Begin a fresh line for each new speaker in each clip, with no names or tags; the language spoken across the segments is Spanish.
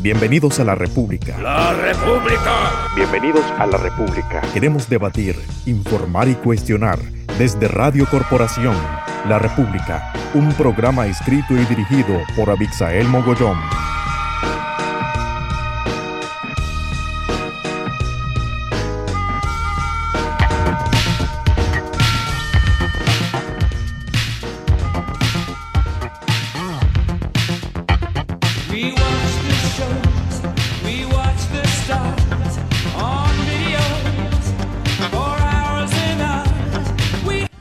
Bienvenidos a la República.
¡La República!
Bienvenidos a la República. Queremos debatir, informar y cuestionar desde Radio Corporación. La República, un programa escrito y dirigido por Abixael Mogollón.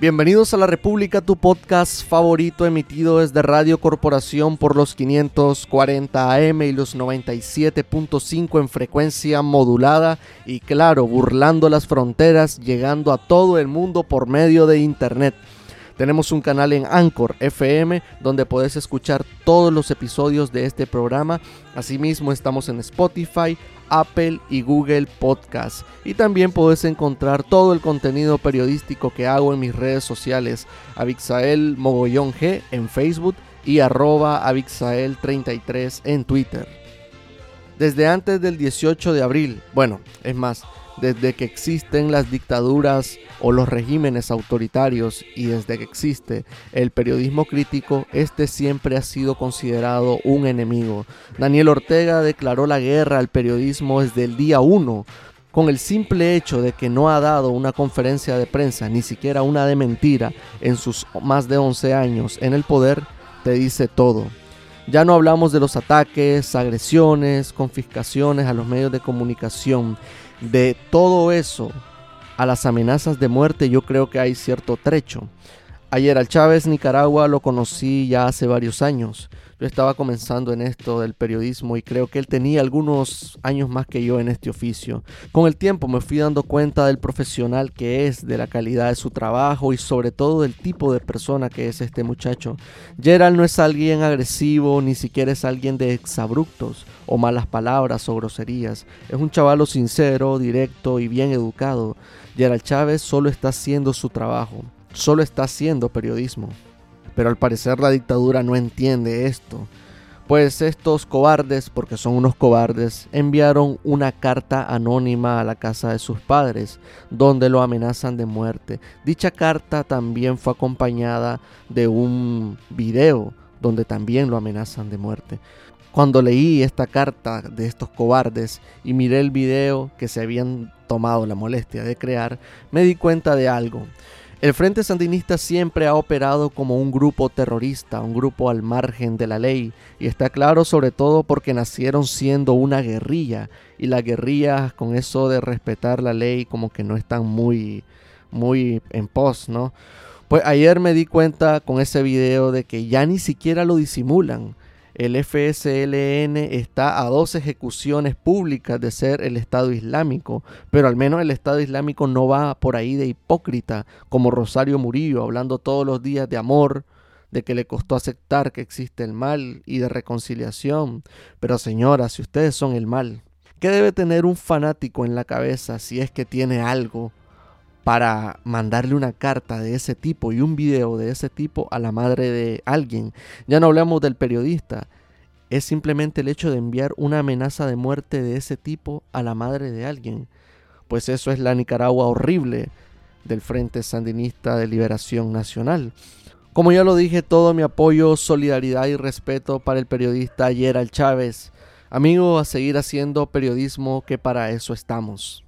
Bienvenidos a La República, tu podcast favorito emitido desde Radio Corporación por los 540 AM y los 97.5 en frecuencia modulada y claro, burlando las fronteras, llegando a todo el mundo por medio de Internet. Tenemos un canal en Anchor FM donde puedes escuchar todos los episodios de este programa. Asimismo estamos en Spotify, Apple y Google Podcast. Y también puedes encontrar todo el contenido periodístico que hago en mis redes sociales. Abixael Mogollón G en Facebook y arroba Abixael33 en Twitter. Desde antes del 18 de abril, bueno, es más, desde que existen las dictaduras o los regímenes autoritarios y desde que existe el periodismo crítico, este siempre ha sido considerado un enemigo. Daniel Ortega declaró la guerra al periodismo desde el día 1, con el simple hecho de que no ha dado una conferencia de prensa, ni siquiera una de mentira, en sus más de 11 años en el poder, te dice todo. Ya no hablamos de los ataques, agresiones, confiscaciones a los medios de comunicación. De todo eso a las amenazas de muerte yo creo que hay cierto trecho. Ayer al Chávez Nicaragua lo conocí ya hace varios años. Yo estaba comenzando en esto del periodismo y creo que él tenía algunos años más que yo en este oficio. Con el tiempo me fui dando cuenta del profesional que es, de la calidad de su trabajo y sobre todo del tipo de persona que es este muchacho. Gerald no es alguien agresivo, ni siquiera es alguien de exabruptos o malas palabras o groserías. Es un chavalo sincero, directo y bien educado. Gerald Chávez solo está haciendo su trabajo, solo está haciendo periodismo. Pero al parecer la dictadura no entiende esto. Pues estos cobardes, porque son unos cobardes, enviaron una carta anónima a la casa de sus padres, donde lo amenazan de muerte. Dicha carta también fue acompañada de un video, donde también lo amenazan de muerte. Cuando leí esta carta de estos cobardes y miré el video que se habían tomado la molestia de crear, me di cuenta de algo. El Frente Sandinista siempre ha operado como un grupo terrorista, un grupo al margen de la ley, y está claro sobre todo porque nacieron siendo una guerrilla, y las guerrillas con eso de respetar la ley como que no están muy, muy en pos, ¿no? Pues ayer me di cuenta con ese video de que ya ni siquiera lo disimulan. El FSLN está a dos ejecuciones públicas de ser el Estado Islámico, pero al menos el Estado Islámico no va por ahí de hipócrita como Rosario Murillo, hablando todos los días de amor, de que le costó aceptar que existe el mal y de reconciliación. Pero señora, si ustedes son el mal, ¿qué debe tener un fanático en la cabeza si es que tiene algo para mandarle una carta de ese tipo y un video de ese tipo a la madre de alguien. Ya no hablamos del periodista. Es simplemente el hecho de enviar una amenaza de muerte de ese tipo a la madre de alguien. Pues eso es la Nicaragua horrible del Frente Sandinista de Liberación Nacional. Como ya lo dije, todo mi apoyo, solidaridad y respeto para el periodista Gerald Chávez. Amigo, a seguir haciendo periodismo que para eso estamos.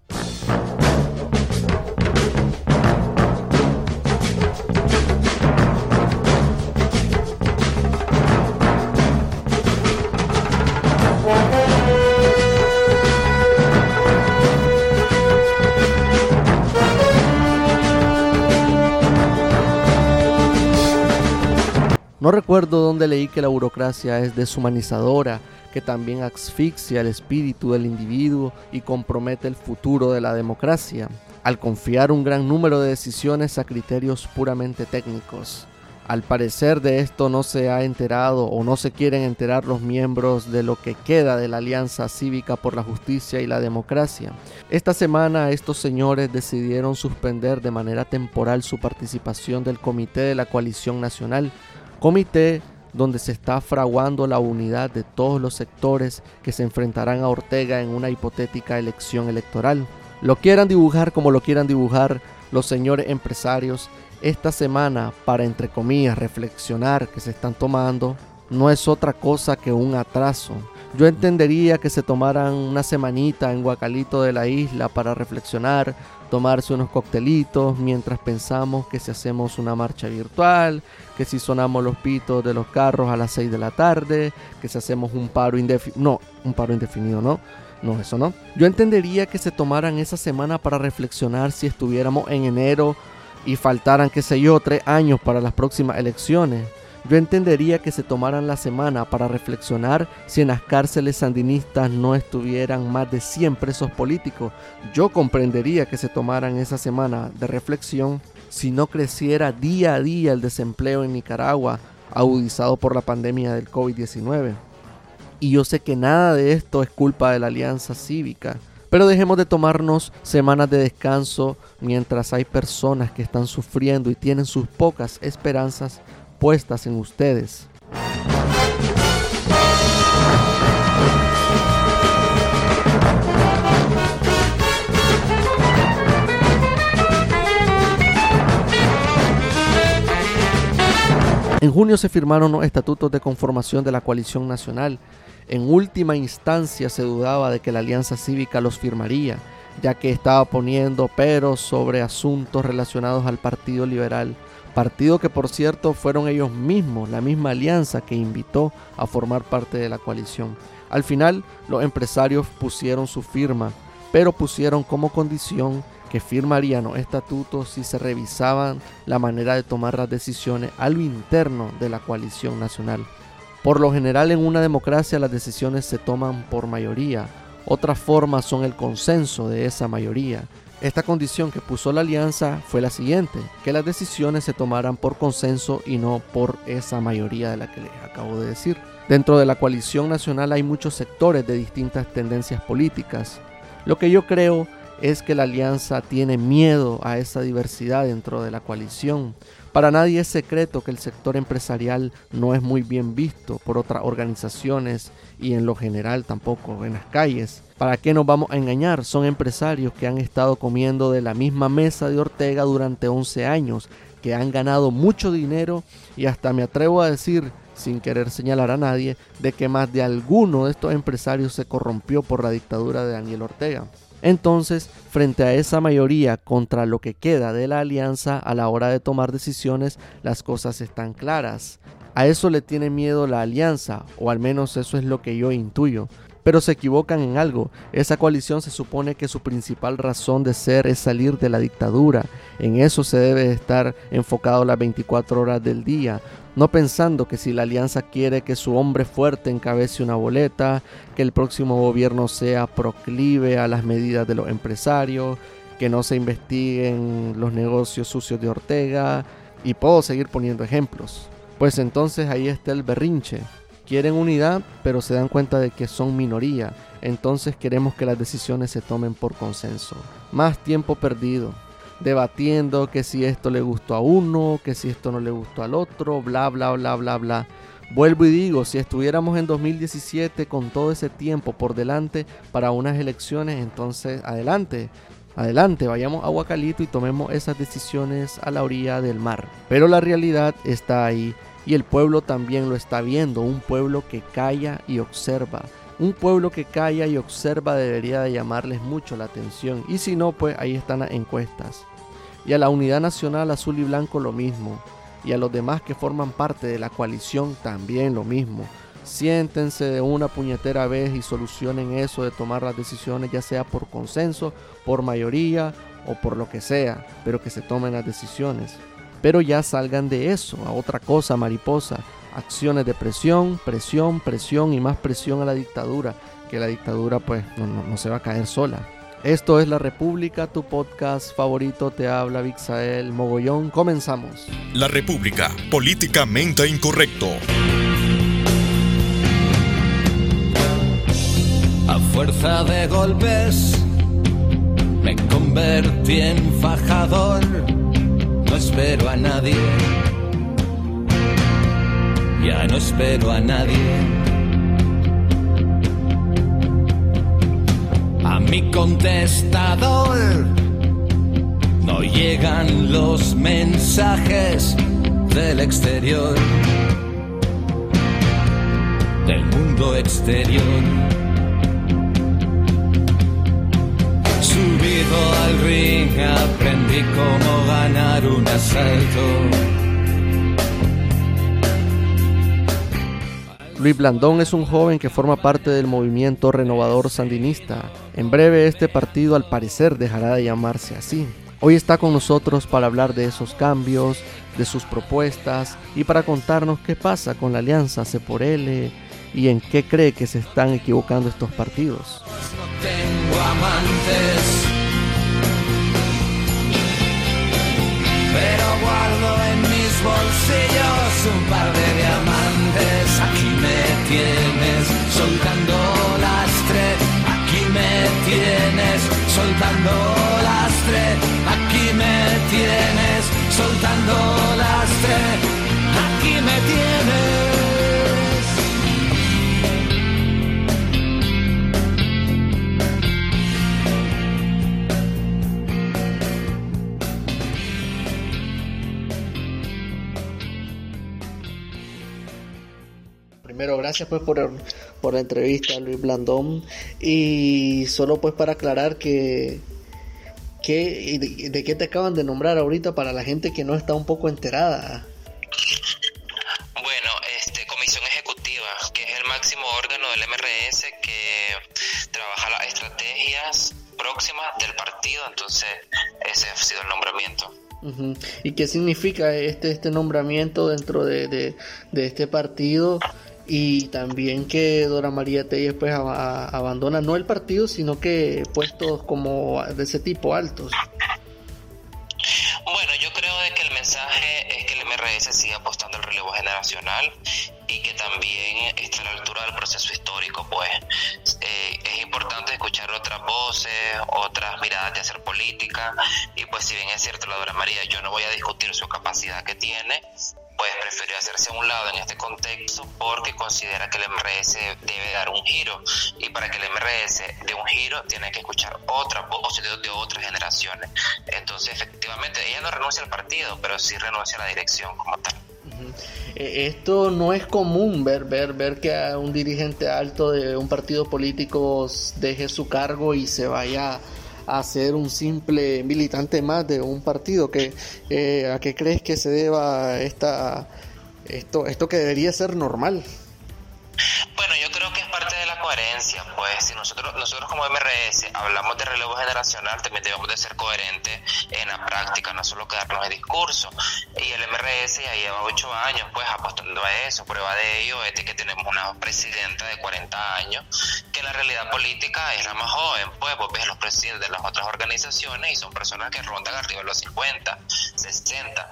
No recuerdo dónde leí que la burocracia es deshumanizadora, que también asfixia el espíritu del individuo y compromete el futuro de la democracia, al confiar un gran número de decisiones a criterios puramente técnicos. Al parecer de esto no se ha enterado o no se quieren enterar los miembros de lo que queda de la Alianza Cívica por la Justicia y la Democracia. Esta semana estos señores decidieron suspender de manera temporal su participación del Comité de la Coalición Nacional, comité donde se está fraguando la unidad de todos los sectores que se enfrentarán a Ortega en una hipotética elección electoral. Lo quieran dibujar como lo quieran dibujar los señores empresarios, esta semana para, entre comillas, reflexionar que se están tomando, no es otra cosa que un atraso. Yo entendería que se tomaran una semanita en Guacalito de la isla para reflexionar, tomarse unos coctelitos mientras pensamos que si hacemos una marcha virtual, que si sonamos los pitos de los carros a las 6 de la tarde, que si hacemos un paro indefinido, no, un paro indefinido, no. No, eso no. Yo entendería que se tomaran esa semana para reflexionar si estuviéramos en enero y faltaran, qué sé yo, tres años para las próximas elecciones. Yo entendería que se tomaran la semana para reflexionar si en las cárceles sandinistas no estuvieran más de 100 presos políticos. Yo comprendería que se tomaran esa semana de reflexión si no creciera día a día el desempleo en Nicaragua, agudizado por la pandemia del COVID-19. Y yo sé que nada de esto es culpa de la Alianza Cívica. Pero dejemos de tomarnos semanas de descanso mientras hay personas que están sufriendo y tienen sus pocas esperanzas en ustedes. En junio se firmaron los estatutos de conformación de la coalición nacional. En última instancia se dudaba de que la alianza cívica los firmaría, ya que estaba poniendo peros sobre asuntos relacionados al Partido Liberal, partido que por cierto fueron ellos mismos, la misma alianza que invitó a formar parte de la coalición. Al final los empresarios pusieron su firma, pero pusieron como condición que firmarían los estatutos si se revisaban la manera de tomar las decisiones a lo interno de la coalición nacional. Por lo general en una democracia las decisiones se toman por mayoría, otras formas son el consenso de esa mayoría. Esta condición que puso la alianza fue la siguiente, que las decisiones se tomaran por consenso y no por esa mayoría de la que les acabo de decir. Dentro de la coalición nacional hay muchos sectores de distintas tendencias políticas. Lo que yo creo es que la alianza tiene miedo a esa diversidad dentro de la coalición. Para nadie es secreto que el sector empresarial no es muy bien visto por otras organizaciones y en lo general tampoco en las calles. ¿Para qué nos vamos a engañar? Son empresarios que han estado comiendo de la misma mesa de Ortega durante 11 años, que han ganado mucho dinero y hasta me atrevo a decir sin querer señalar a nadie, de que más de alguno de estos empresarios se corrompió por la dictadura de Daniel Ortega. Entonces, frente a esa mayoría contra lo que queda de la alianza a la hora de tomar decisiones, las cosas están claras. A eso le tiene miedo la alianza, o al menos eso es lo que yo intuyo. Pero se equivocan en algo. Esa coalición se supone que su principal razón de ser es salir de la dictadura. En eso se debe estar enfocado las 24 horas del día no pensando que si la alianza quiere que su hombre fuerte encabece una boleta, que el próximo gobierno sea proclive a las medidas de los empresarios, que no se investiguen los negocios sucios de Ortega, y puedo seguir poniendo ejemplos. Pues entonces ahí está el berrinche. Quieren unidad, pero se dan cuenta de que son minoría, entonces queremos que las decisiones se tomen por consenso. Más tiempo perdido debatiendo que si esto le gustó a uno, que si esto no le gustó al otro, bla, bla, bla, bla, bla. Vuelvo y digo, si estuviéramos en 2017 con todo ese tiempo por delante para unas elecciones, entonces adelante, adelante, vayamos a Guacalito y tomemos esas decisiones a la orilla del mar. Pero la realidad está ahí y el pueblo también lo está viendo, un pueblo que calla y observa. Un pueblo que calla y observa debería de llamarles mucho la atención y si no, pues ahí están las encuestas. Y a la Unidad Nacional Azul y Blanco lo mismo. Y a los demás que forman parte de la coalición también lo mismo. Siéntense de una puñetera vez y solucionen eso de tomar las decisiones, ya sea por consenso, por mayoría o por lo que sea, pero que se tomen las decisiones. Pero ya salgan de eso, a otra cosa, mariposa. Acciones de presión, presión, presión y más presión a la dictadura, que la dictadura pues no, no se va a caer sola. Esto es La República, tu podcast favorito, te habla Vixael Mogollón. Comenzamos.
La República, políticamente incorrecto.
A fuerza de golpes me convertí en fajador, no espero a nadie. Ya no espero a nadie. A mi contestador no llegan los mensajes del exterior, del mundo exterior. Subido al ring aprendí cómo ganar un asalto.
Luis Blandón es un joven que forma parte del movimiento renovador sandinista. En breve este partido al parecer dejará de llamarse así. Hoy está con nosotros para hablar de esos cambios, de sus propuestas y para contarnos qué pasa con la alianza C por L y en qué cree que se están equivocando estos partidos.
No tengo amantes, pero guardo en mis bolsillos un par de diamantes. Aquí me tienes soltando lastre, aquí me tienes soltando lastre, aquí me tienes soltando lastre, aquí me tienes.
Gracias pues por, por la entrevista, Luis Blandón. Y solo pues para aclarar que, que y de, de qué te acaban de nombrar ahorita para la gente que no está un poco enterada.
Bueno, este, Comisión Ejecutiva, que es el máximo órgano del MRS que trabaja las estrategias próximas del partido, entonces ese ha sido el nombramiento.
¿Y qué significa este, este nombramiento dentro de, de, de este partido? Y también que Dora María Telles pues abandona no el partido, sino que puestos como de ese tipo altos.
Bueno, yo creo de que el mensaje es que el MRS sigue apostando al relevo generacional y que también está a la altura del proceso histórico, pues eh, es importante escuchar otras voces, otras miradas de hacer política y pues si bien es cierto la Dora María, yo no voy a discutir su capacidad que tiene, pues prefirió hacerse a un lado en este contexto porque considera que el MRS debe dar un giro y para que el MRS dé un giro tiene que escuchar otras voces de, de otras generaciones. Entonces, efectivamente, ella no renuncia al partido, pero sí renuncia a la dirección como tal.
Eh, Esto no es común ver, ver, ver que a un dirigente alto de un partido político deje su cargo y se vaya a ser un simple militante más de un partido. Que, eh, ¿A qué crees que se deba esta, esto, esto que debería ser normal?
Bueno, yo creo que es parte de la coherencia, pues si nosotros nosotros como MRS hablamos de relevo generacional, también debemos de ser coherentes en la práctica, no solo quedarnos en discurso. Y el MRS ya lleva ocho años, pues apostando a eso. Prueba de ello es de que tenemos una presidenta de 40 años, que la realidad política es la más joven, pues ves los presidentes de las otras organizaciones y son personas que rondan arriba de los 50, 60.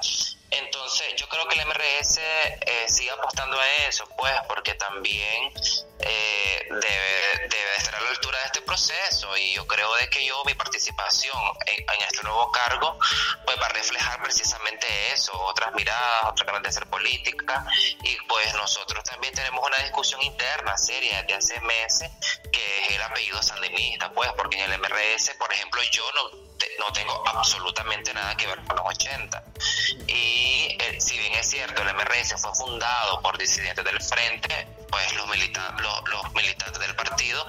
Entonces, yo creo que el MRS eh, sigue apostando a eso, pues, porque también eh, debe, debe estar a la altura de este proceso y yo creo de que yo, mi participación en, este nuevo cargo, pues va a reflejar precisamente eso, otras miradas, otra manera de hacer política y pues nosotros también tenemos una discusión interna seria desde hace meses que es el apellido sandinista, pues, porque en el MRS, por ejemplo, yo no no tengo absolutamente nada que ver con los 80. Y eh, si bien es cierto, el MRS fue fundado por disidentes del frente, pues los, milita- los, militantes del partido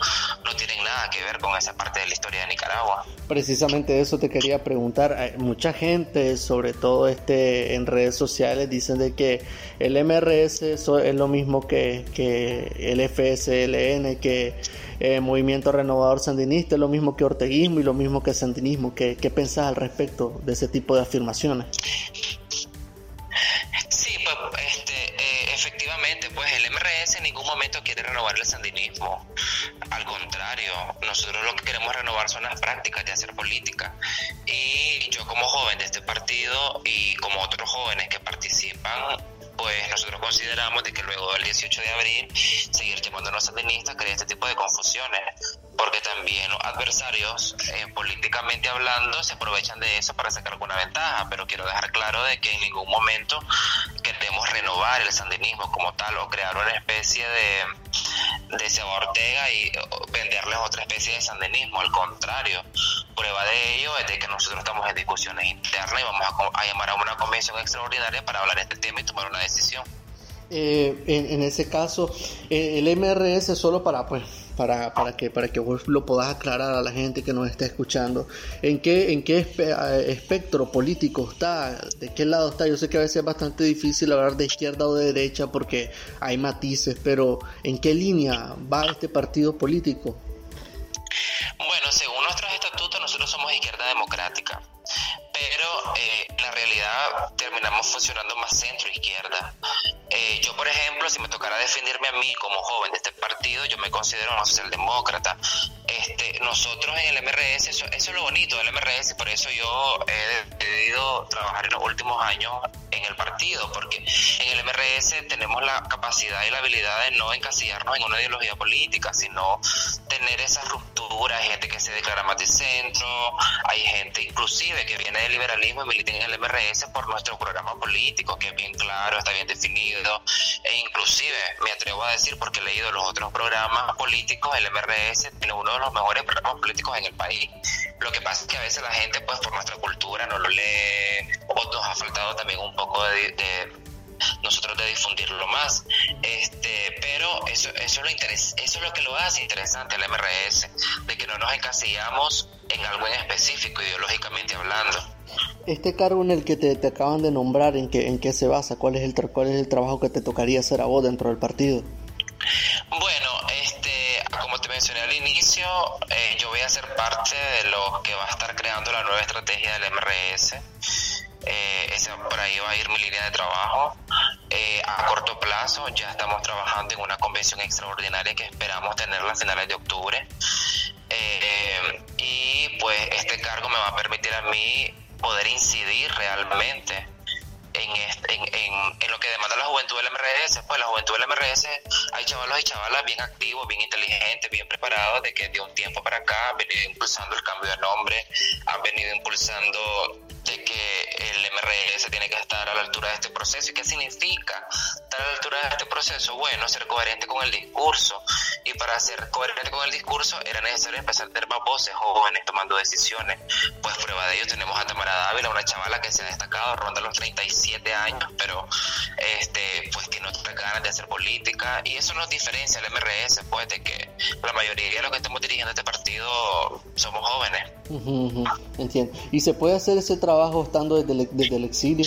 no tienen nada que ver con esa parte de la historia de Nicaragua.
Precisamente eso te quería preguntar. Mucha gente, sobre todo este en redes sociales, dicen de que el MRS es lo mismo que, que el FSLN, que eh, Movimiento Renovador Sandinista, es lo mismo que orteguismo y lo mismo que sandinismo. ¿Qué, qué pensás al respecto de ese tipo de afirmaciones?
Sí, pues este, eh, efectivamente, pues el MRS en ningún momento quiere renovar el sandinismo. Al contrario, nosotros lo que queremos renovar son las prácticas de hacer política. Y yo como joven de este partido y como otros jóvenes que participan, pues nosotros consideramos de que luego del 18 de abril seguir llamándonos sandinistas crea este tipo de confusiones porque también los adversarios eh, políticamente hablando se aprovechan de eso para sacar alguna ventaja pero quiero dejar claro de que en ningún momento queremos renovar el sandinismo como tal o crear una especie de, de Seba Ortega y venderles otra especie de sandinismo. Al contrario, prueba de ello es de que nosotros estamos en discusiones internas y vamos a, a llamar a una convención extraordinaria para hablar de este tema y tomar una decisión.
Eh, en, en, ese caso, eh, el MRS solo para pues para, para que para que vos lo puedas aclarar a la gente que nos está escuchando. ¿En qué en qué espectro político está? ¿De qué lado está? Yo sé que a veces es bastante difícil hablar de izquierda o de derecha porque hay matices, pero ¿en qué línea va este partido político?
Bueno, según nuestros estatutos nosotros somos izquierda democrática pero eh, la realidad terminamos funcionando más centro-izquierda. Eh, yo, por ejemplo, si me tocara defenderme a mí como joven de este partido, yo me considero un socialdemócrata. Este, nosotros en el MRS, eso, eso es lo bonito del MRS, por eso yo he decidido trabajar en los últimos años en el partido, porque en el MRS tenemos la capacidad y la habilidad de no encasillarnos en una ideología política, sino tener esas rupturas, hay gente que se declara más de centro, hay gente inclusive que viene del liberalismo y milita en el MRS por nuestro programa político, que es bien claro, está bien definido, e inclusive me atrevo a decir, porque he leído los otros programas políticos, el MRS tiene uno de los mejores programas políticos en el país. Lo que pasa es que a veces la gente, pues por nuestra cultura, no lo lee, o nos ha faltado también un poco de, de nosotros de difundirlo más. Este, pero eso, eso, es lo interes eso es lo que lo hace interesante el MRS, de que no nos encasillamos en algo en específico, ideológicamente hablando.
Este cargo en el que te, te acaban de nombrar, ¿en qué, ¿en qué se basa? ¿Cuál es, el ¿Cuál es el trabajo que te tocaría hacer a vos dentro del partido?
Bueno, este, como te mencioné al inicio, eh, yo voy a ser parte de lo que va a estar creando la nueva estrategia del MRS. Eh, ese, por ahí va a ir mi línea de trabajo. Eh, a corto plazo ya estamos trabajando en una convención extraordinaria que esperamos tenerla a finales de octubre. Eh, y pues este cargo me va a permitir a mí poder incidir realmente en, este, en, en, en, lo que demanda la juventud del MRS. Pues la juventud del MRS, hay chavalos y chavalas bien activos, bien inteligentes, bien preparados, de que de un tiempo para acá han venido impulsando el cambio de nombre, han venido impulsando de que el MRS tiene que estar a la altura de este proceso. ¿Y qué significa a la altura de este proceso? Bueno, ser coherente con el discurso. Y para ser coherente con el discurso era necesario empezar a tener más voces jóvenes tomando decisiones. Pues prueba de ello tenemos a Tamara Dávila, una chavala que se ha destacado, ronda los 37 años, pero este pues tiene otras ganas de hacer política. Y eso nos diferencia el MRS, pues, de que la mayoría de los que estamos dirigiendo este partido somos jóvenes.
Entiendo. ¿Y se puede hacer ese trabajo estando desde desde el exilio?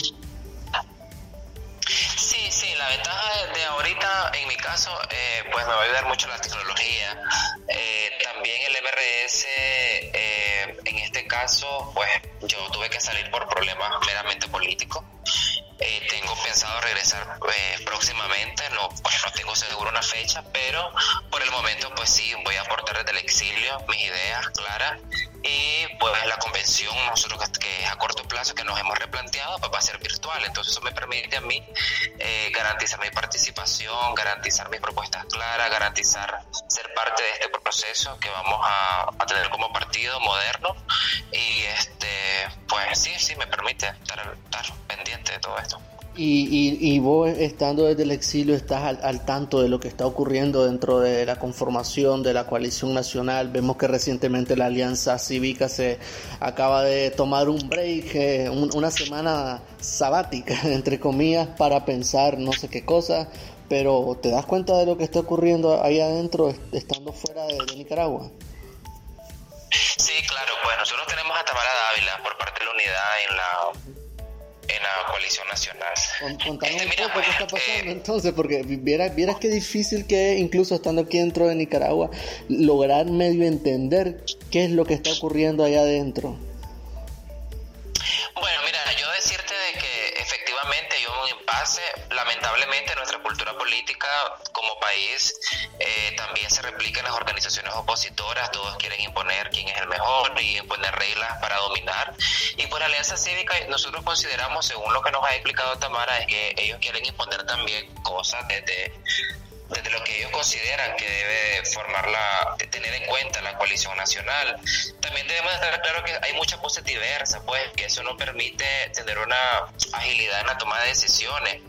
Ahorita, en mi caso, eh, pues me va a ayudar mucho la tecnología. Eh, también el MRS, eh, en este caso, pues yo tuve que salir por problemas meramente políticos. Eh, tengo pensado regresar eh, próximamente, no, pues no tengo seguro una fecha, pero por el momento pues sí, voy a aportar desde el exilio mis ideas claras y pues la convención nosotros que, es a corto plazo que nos hemos replanteado pues va a ser virtual, entonces eso me permite a mí eh, garantizar mi participación, garantizar mis propuestas claras, garantizar ser parte de este proceso que vamos a, a tener como partido moderno y este pues sí, sí me permite estar pendiente de todo esto.
Y, y, y, vos estando desde el exilio estás al, al, tanto de lo que está ocurriendo dentro de la conformación de la coalición nacional. Vemos que recientemente la Alianza Cívica se acaba de tomar un break, eh, un, una semana sabática, entre comillas, para pensar no sé qué cosa. Pero ¿te das cuenta de lo que está ocurriendo ahí adentro estando fuera de, de Nicaragua?
Sí, claro, pues nosotros tenemos a Tamara Dávila por parte de la unidad en la en la coalición nacional.
Contanos este, un poco qué está pasando eh, entonces, porque vieras, vieras qué difícil que es, incluso estando aquí dentro de Nicaragua, lograr medio entender qué es lo que está ocurriendo allá adentro.
Lamentablemente nuestra cultura política como país eh, también se replica en las organizaciones opositoras, todos quieren imponer quién es el mejor y imponer reglas para dominar. Y por Alianza Cívica nosotros consideramos, según lo que nos ha explicado Tamara, es que ellos quieren imponer también cosas desde desde lo que ellos consideran que debe formar la, tener en cuenta la coalición nacional. También debemos estar claro que hay muchas voces diversas, pues, que eso no permite tener una agilidad en la toma de decisiones.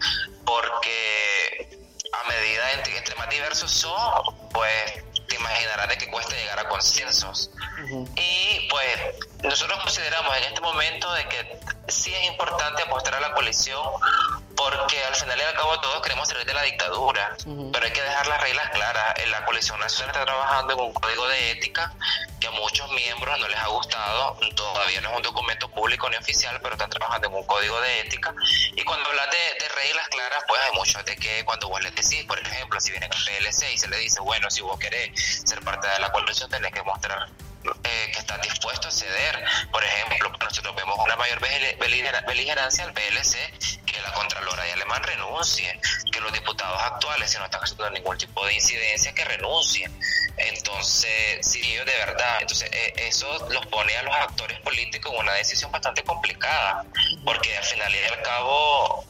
porque a medida entre, entre más diversos son, pues te imaginarás de que cuesta llegar a consensos. Y pues nosotros consideramos en este momento de que sí es importante apostar a la coalición porque al final y al cabo todos queremos salir de la dictadura, pero hay que dejar las reglas claras. La coalición nacional está trabajando en un código de ética que a muchos miembros no les ha gustado, todavía no es un documento público ni oficial, pero están trabajando en un código de ética. Y cuando hablas de, reglas claras, pues hay muchos de que cuando vos les decís, por ejemplo, si viene el PLC y se le dice, bueno, si vos querés ser parte de la coalición, tenés que mostrar eh, que están dispuestos a ceder. Por ejemplo, nosotros vemos una mayor beligerancia al PLC la Contralora de Alemán renuncie, que los diputados actuales, si no están haciendo ningún tipo de incidencia, que renuncien. Entonces, si ellos de verdad, entonces eh, eso los pone a los actores políticos en una decisión bastante complicada, porque al final y al cabo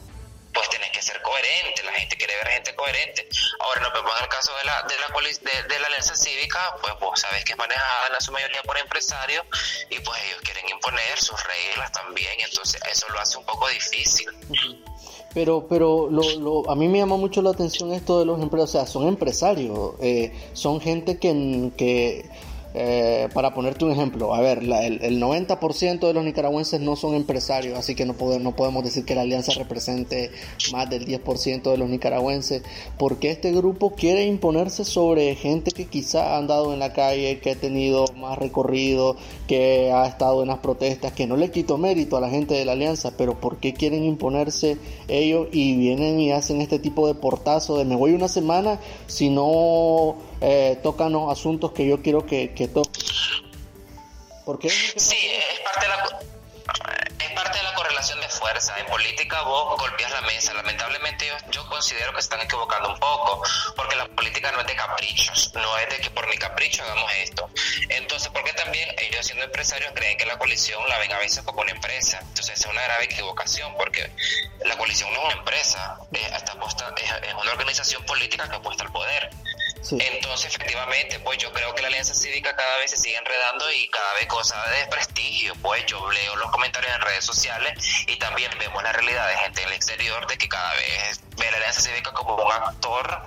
pues tenés coherente, la gente quiere ver gente coherente. Ahora, no, pero en el caso de la, de la, de, la alianza cívica, pues vos sabés que es manejada en su mayoría por empresarios y pues ellos quieren imponer sus reglas también, entonces eso lo hace un poco difícil.
Pero, pero lo, lo, a mí me llama mucho la atención esto de los empresarios, o sea, son empresarios, eh, son gente que eh, para ponerte un ejemplo, a ver, el, 90% de los nicaragüenses no son empresarios, así que no, podemos decir que la alianza represente más del 10% de los nicaragüenses, porque este grupo quiere imponerse sobre gente que quizá ha andado en la calle, que ha tenido más recorrido, que ha estado en las protestas, que no le quito mérito a la gente de la alianza, pero ¿por qué quieren imponerse ellos y vienen y hacen este tipo de portazo de me voy una semana si no eh, tocan los asuntos que yo quiero que, que toquen.
porque sí, es parte de la es parte de la correlación de fuerza. En política vos golpeas la mesa. Lamentablemente yo, yo, considero que están equivocando un poco, porque la política no es de caprichos, no es de que por mi capricho hagamos esto. Entonces, porque también ellos siendo empresarios creen que la coalición la ven a veces como una empresa. Entonces es una grave equivocación, porque la coalición no es una empresa, está apuesta, es una organización política que apuesta al poder. Entonces, efectivamente, pues yo creo que la alianza cívica cada vez se sigue enredando y cada vez cosa de desprestigio. Pues yo leo los comentarios en redes sociales y también vemos la realidad de gente en el exterior de que cada vez ve la alianza cívica como un actor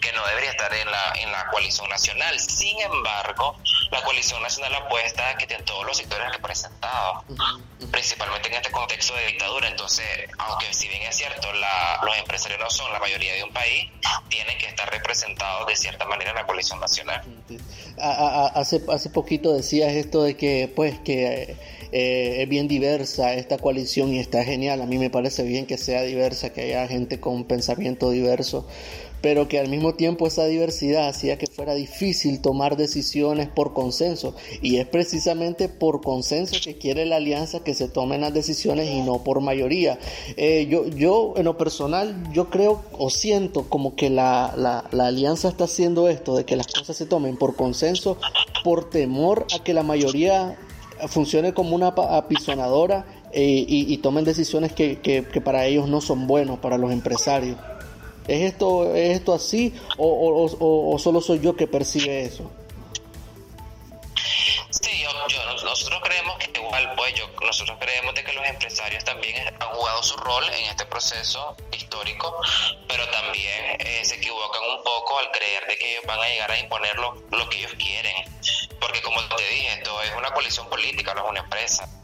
que no debería estar en la, en la coalición nacional. Sin embargo, la coalición nacional apuesta que tiene todos los sectores representados, principalmente en este contexto de dictadura. Entonces, aunque si bien es cierto, la, los empresarios no son la mayoría de un país, tienen que estar representados de cierta manera en la coalición nacional.
hace, hace poquito decías esto de que, pues, que eh, es bien diversa esta coalición y está genial. A mí me parece bien que sea diversa, que haya gente con pensamiento diverso pero que al mismo tiempo esa diversidad hacía que fuera difícil tomar decisiones por consenso. Y es precisamente por consenso que quiere la alianza que se tomen las decisiones y no por mayoría. Eh, yo, yo, en lo personal, yo creo o siento como que la, la, alianza está haciendo esto, de que las cosas se tomen por consenso, por temor a que la mayoría funcione como una apisonadora eh, y, tomen decisiones que, que, que para ellos no son buenos, para los empresarios. ¿Es esto, es esto así o, o, o, solo soy yo que percibe eso?
Sí, yo, nosotros creemos que igual, pues yo, nosotros creemos de que los empresarios también han jugado su rol en este proceso histórico, pero también eh, se equivocan un poco al creer de que ellos van a llegar a imponer lo, lo que ellos quieren, porque como te dije, esto es una coalición política, no es una empresa.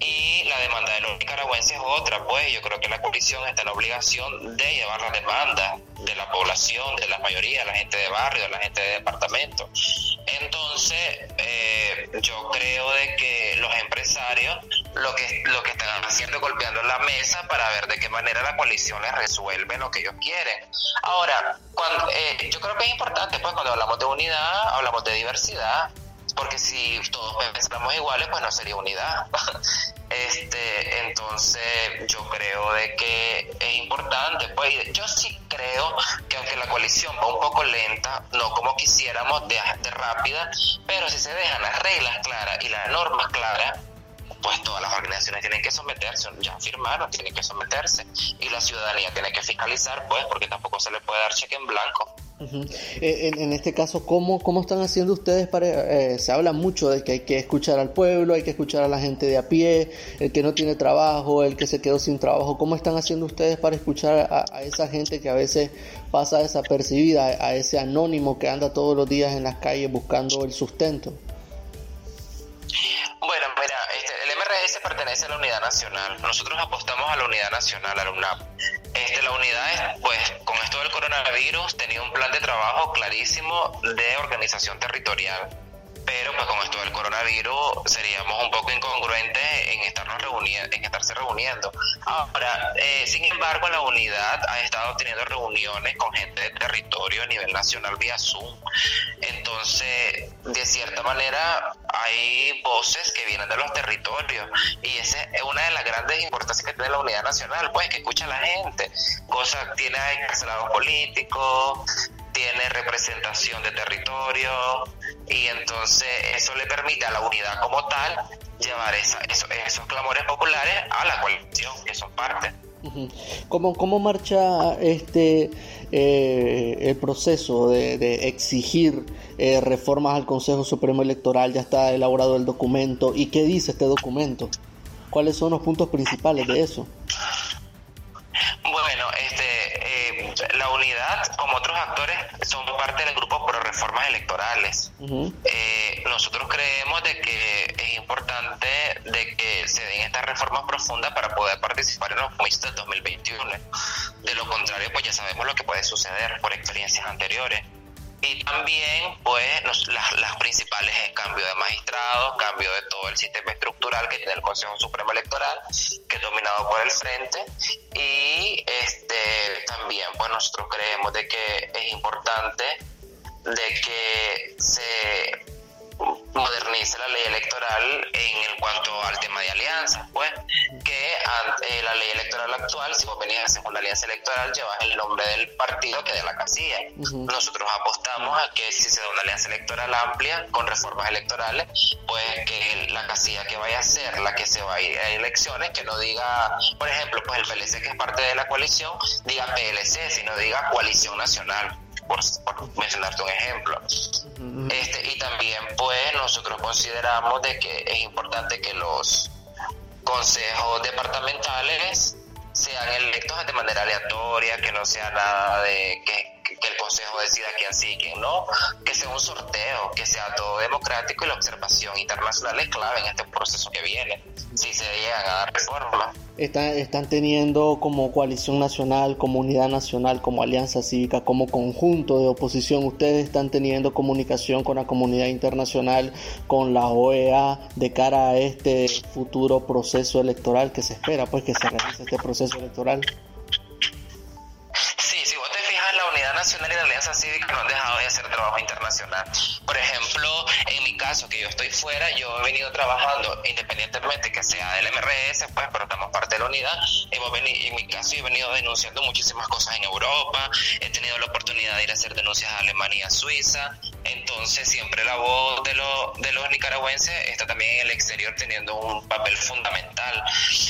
Y la demanda de los nicaragüenses es otra, pues yo creo que la coalición está en la obligación de llevar la demanda de la población, de la mayoría, de la gente de barrio, de la gente de departamento. Entonces, eh, yo creo de que los empresarios lo que, lo que están haciendo es golpeando la mesa para ver de qué manera la coalición les resuelve lo que ellos quieren. Ahora, cuando, eh, yo creo que es importante, pues cuando hablamos de unidad, hablamos de diversidad, porque si todos pensamos iguales, pues no sería unidad. este, entonces yo creo de que es importante, pues yo sí creo que aunque la coalición va un poco lenta, no como quisiéramos de, de rápida, pero si se dejan las reglas claras y las normas claras, pues todas las organizaciones tienen que someterse, ya firmaron, tienen que someterse y la ciudadanía tiene que fiscalizar, pues porque tampoco se le puede dar cheque en blanco.
Eh, en, este caso, ¿cómo, ¿cómo están haciendo ustedes para... Eh, se habla mucho de que hay que escuchar al pueblo, hay que escuchar a la gente de a pie, el que no tiene trabajo, el que se quedó sin trabajo. ¿Cómo están haciendo ustedes para escuchar a, esa gente que a veces pasa desapercibida, a, ese anónimo que anda todos los días en las calles buscando el sustento?
Bueno, mira, pertenece a la Unidad Nacional. Nosotros apostamos a la Unidad Nacional, a la UNAP. Este, la unidad, pues, con esto del coronavirus, tenía un plan de trabajo clarísimo de organización territorial pero pues con esto del coronavirus seríamos un poco incongruentes en estarnos reuniendo, en estarse reuniendo. Ahora, eh, sin embargo, la unidad ha estado teniendo reuniones con gente de territorio a nivel nacional vía Zoom. Entonces, de cierta manera, hay voces que vienen de los territorios y esa es una de las grandes importancias que tiene la unidad nacional, pues que escucha a la gente. Cosa, tiene encarcelados políticos, tiene representación de territorio y entonces eso le permite a la unidad como tal llevar esa, esos clamores populares a la coalición, que son parte.
¿Cómo, cómo marcha este eh, el proceso de, exigir eh, reformas al Consejo Supremo Electoral? Ya está elaborado el documento. ¿Y qué dice este documento? ¿Cuáles son los puntos principales de eso?
Bueno, este, la unidad, como otros actores, son parte del grupo pro reformas electorales. Eh, nosotros creemos de que es importante de que se den estas reformas profundas para poder participar en los comicios del 2021. De lo contrario, pues ya sabemos lo que puede suceder por experiencias anteriores. Y también, pues, las, principales es cambio de magistrados, cambio de todo el sistema estructural que tiene el Consejo Supremo Electoral, que es dominado por el Frente. Y este también, pues, nosotros creemos de que es importante de que se modernice la ley electoral en, cuanto al tema de alianzas, pues que eh, la ley electoral actual, si vos venís a hacer una alianza electoral, llevas el nombre del partido que de la casilla. Nosotros apostamos a que si se da una alianza electoral amplia con reformas electorales, pues que la casilla que vaya a ser la que se va a ir a elecciones, que no diga, por ejemplo, pues el PLC que es parte de la coalición, diga PLC, sino diga coalición nacional por, mencionarte un ejemplo. este, y también pues nosotros consideramos de que es importante que los consejos departamentales sean electos de manera aleatoria, que no sea nada de que, el consejo decida quién sí y quién no, que sea un sorteo, que sea todo democrático y la observación internacional es clave en este proceso que viene, si se llega a dar reforma
están teniendo como coalición nacional, como unidad nacional, como alianza cívica, como conjunto de oposición. Ustedes están teniendo comunicación con la comunidad internacional, con la OEA, de cara a este futuro proceso electoral que se espera, pues que se realice este proceso electoral.
Nacional y la alianza cívica no han dejado de hacer trabajo internacional. Por ejemplo, en mi caso, que yo estoy fuera, yo he venido trabajando independientemente que sea del MRS, pues, pero estamos parte de la unidad. Hemos venido, en mi caso, he venido denunciando muchísimas cosas en Europa, he tenido la oportunidad de ir a hacer denuncias a Alemania, Suiza, entonces siempre la voz de, de los nicaragüenses está también en el exterior teniendo un papel fundamental.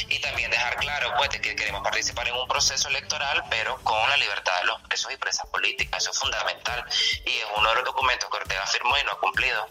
Y también dejar claro, pues, que queremos participar en un proceso electoral, pero con la libertad de los presos y presas políticas, eso es fundamental. Y es uno de los documentos que Ortega firmó y no ha cumplido.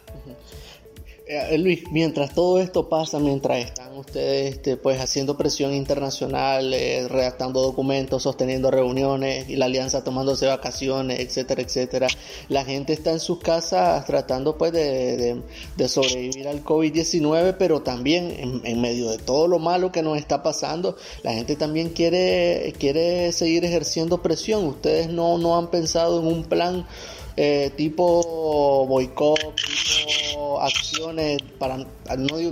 Eh, Luis, mientras todo esto pasa, mientras están ustedes este, pues haciendo presión internacional, eh, redactando documentos, sosteniendo reuniones y la alianza tomándose vacaciones, etcétera, etcétera, la gente está en sus casas tratando pues de, sobrevivir al COVID-19, pero también en, medio de todo lo malo que nos está pasando, la gente también quiere, quiere seguir ejerciendo presión. Ustedes no, no han pensado en un plan eh, tipo boicot, tipo acciones, para no,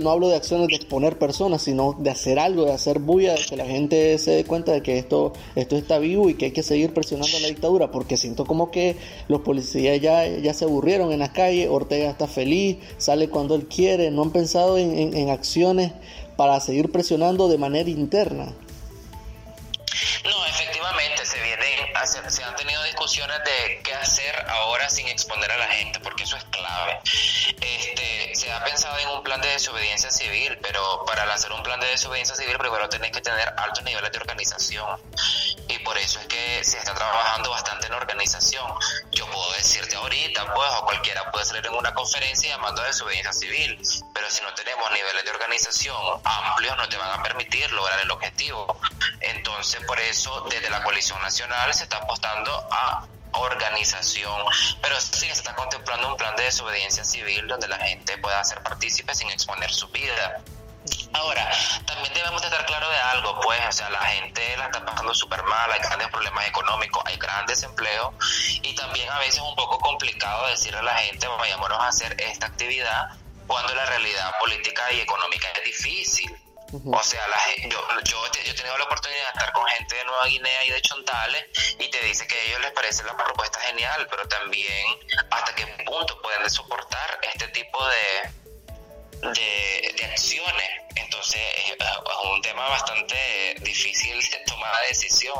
no hablo de acciones de exponer personas, sino de hacer algo, de hacer bulla, de que la gente se dé cuenta de que esto, esto está vivo y que hay que seguir presionando a la dictadura, porque siento como que los policías ya, ya se aburrieron en la calle, Ortega está feliz, sale cuando él quiere, no han pensado en, en acciones para seguir presionando de manera interna.
No, efectivamente, se han tenido discusiones de qué hacer ahora sin exponer a la gente, porque eso es clave. Este, se ha pensado en un plan de desobediencia civil, pero para lanzar un plan de desobediencia civil primero tenés que tener altos niveles de organización. Y por eso es que se está trabajando bastante en organización. Yo puedo decirte ahorita, pues, o cualquiera puede salir en una conferencia llamando a desobediencia civil, pero si no tenemos niveles de organización amplios, no te van a permitir lograr el objetivo. Entonces, por eso, desde la coalición nacional se está apostando a organización, pero sí está contemplando un plan de desobediencia civil donde la gente pueda ser partícipe sin exponer su vida. Ahora, también debemos estar claros de algo, pues, o sea, la gente la está pasando súper mal, hay grandes problemas económicos, hay gran desempleo y también a veces es un poco complicado decirle a la gente, vayámonos a hacer esta actividad cuando la realidad política y económica es difícil. O sea, la, yo, yo, he tenido la oportunidad de estar con gente de Nueva Guinea y de Chontales y te dice que a ellos les parece la propuesta genial, pero también hasta qué punto pueden soportar este tipo de, de, acciones. Entonces es, un tema bastante difícil de tomar la decisión.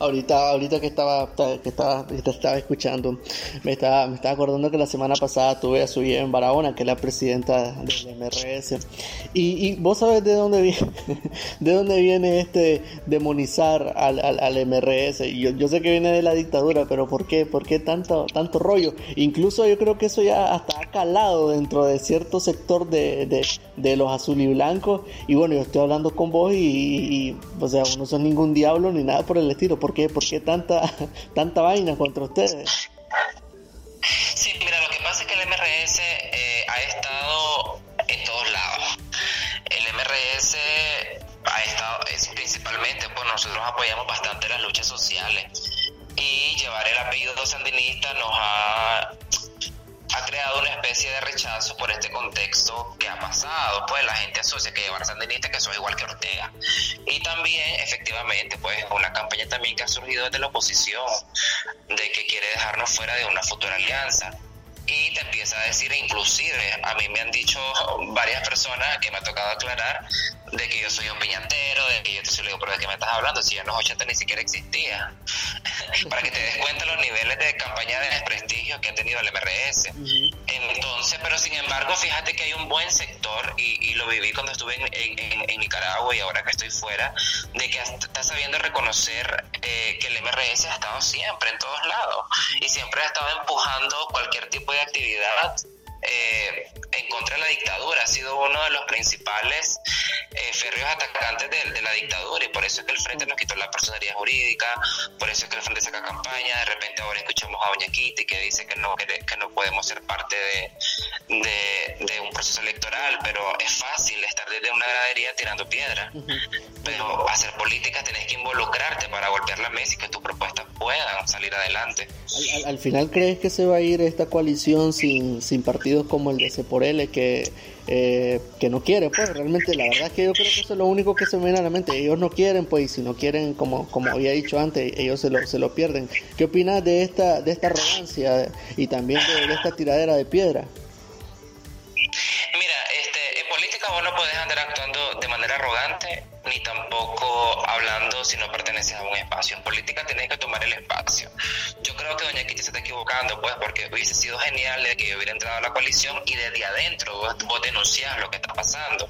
Ahorita, ahorita que estaba, que estaba, que estaba escuchando, me estaba, me estaba acordando que la semana pasada tuve a su en Barahona, que es la presidenta del MRS. Y, y vos sabes de dónde viene, de dónde viene este demonizar al, al, al MRS. Yo, yo sé que viene de la dictadura, pero ¿por qué? ¿Por qué tanto, tanto rollo? Incluso yo creo que eso ya hasta ha calado dentro de cierto sector de, de, de los azul y blancos. Y bueno, yo estoy hablando con vos y, y o sea, no son ningún diablo ni nada por el estilo. ¿Por qué? ¿Por qué tanta, tanta vaina contra ustedes?
Sí, mira, lo que pasa es que el MRS eh, ha estado en todos lados. El MRS ha estado, es principalmente, pues nosotros apoyamos bastante las luchas sociales y llevar el apellido sandinista nos ha ha creado una especie de rechazo por este contexto que ha pasado. Pues la gente asocia que llevar sandinista que soy igual que Ortega. Y también, efectivamente, pues una campaña también que ha surgido desde la oposición, de que quiere dejarnos fuera de una futura alianza y te empieza a decir, inclusive a mí me han dicho varias personas que me ha tocado aclarar de que yo soy un piñatero, de que yo te digo, pero de qué me estás hablando si yo en los 80 ni siquiera existía. Para que te des cuenta los niveles de campaña de desprestigio que ha tenido el MRS. Entonces, pero sin embargo, fíjate que hay un buen sector, y, y lo viví cuando estuve en, en, en, Nicaragua y ahora que estoy fuera, de que está sabiendo reconocer eh, que el MRS ha estado siempre en todos lados. Y siempre ha estado empujando cualquier tipo de actividad eh, en contra de la dictadura, ha sido uno de los principales eh, férreos atacantes de, de, la dictadura y por eso es que el Frente nos quitó la personalidad jurídica, por eso es que el Frente saca campaña, de repente ahora escuchamos a Doña Kitty que dice que no, que, que no podemos ser parte de, de, de, un proceso electoral, pero es fácil estar desde una gradería tirando piedra, pero hacer política tenés que involucrarte para golpear la mesa y que tus propuestas puedan salir adelante.
Al, al, al final crees que se va a ir esta coalición sin, sin partido como el de C por L que, eh, que no quiere, pues realmente la verdad es que yo creo que eso es lo único que se me viene a la mente. Ellos no quieren, pues, y si no quieren, como, como había dicho antes, ellos se lo, se lo pierden. ¿Qué opinas de esta, de esta arrogancia y también de, de esta tiradera de piedra?
Mira, este, en política vos no podés andar actuando de manera arrogante ni tampoco hablando si no perteneces a un espacio. En política tenés que tomar el espacio. Yo creo que doña Kitty se está equivocando, pues, porque hubiese sido genial de que yo hubiera entrado a la coalición y desde adentro vos, vos denunciás lo que está pasando.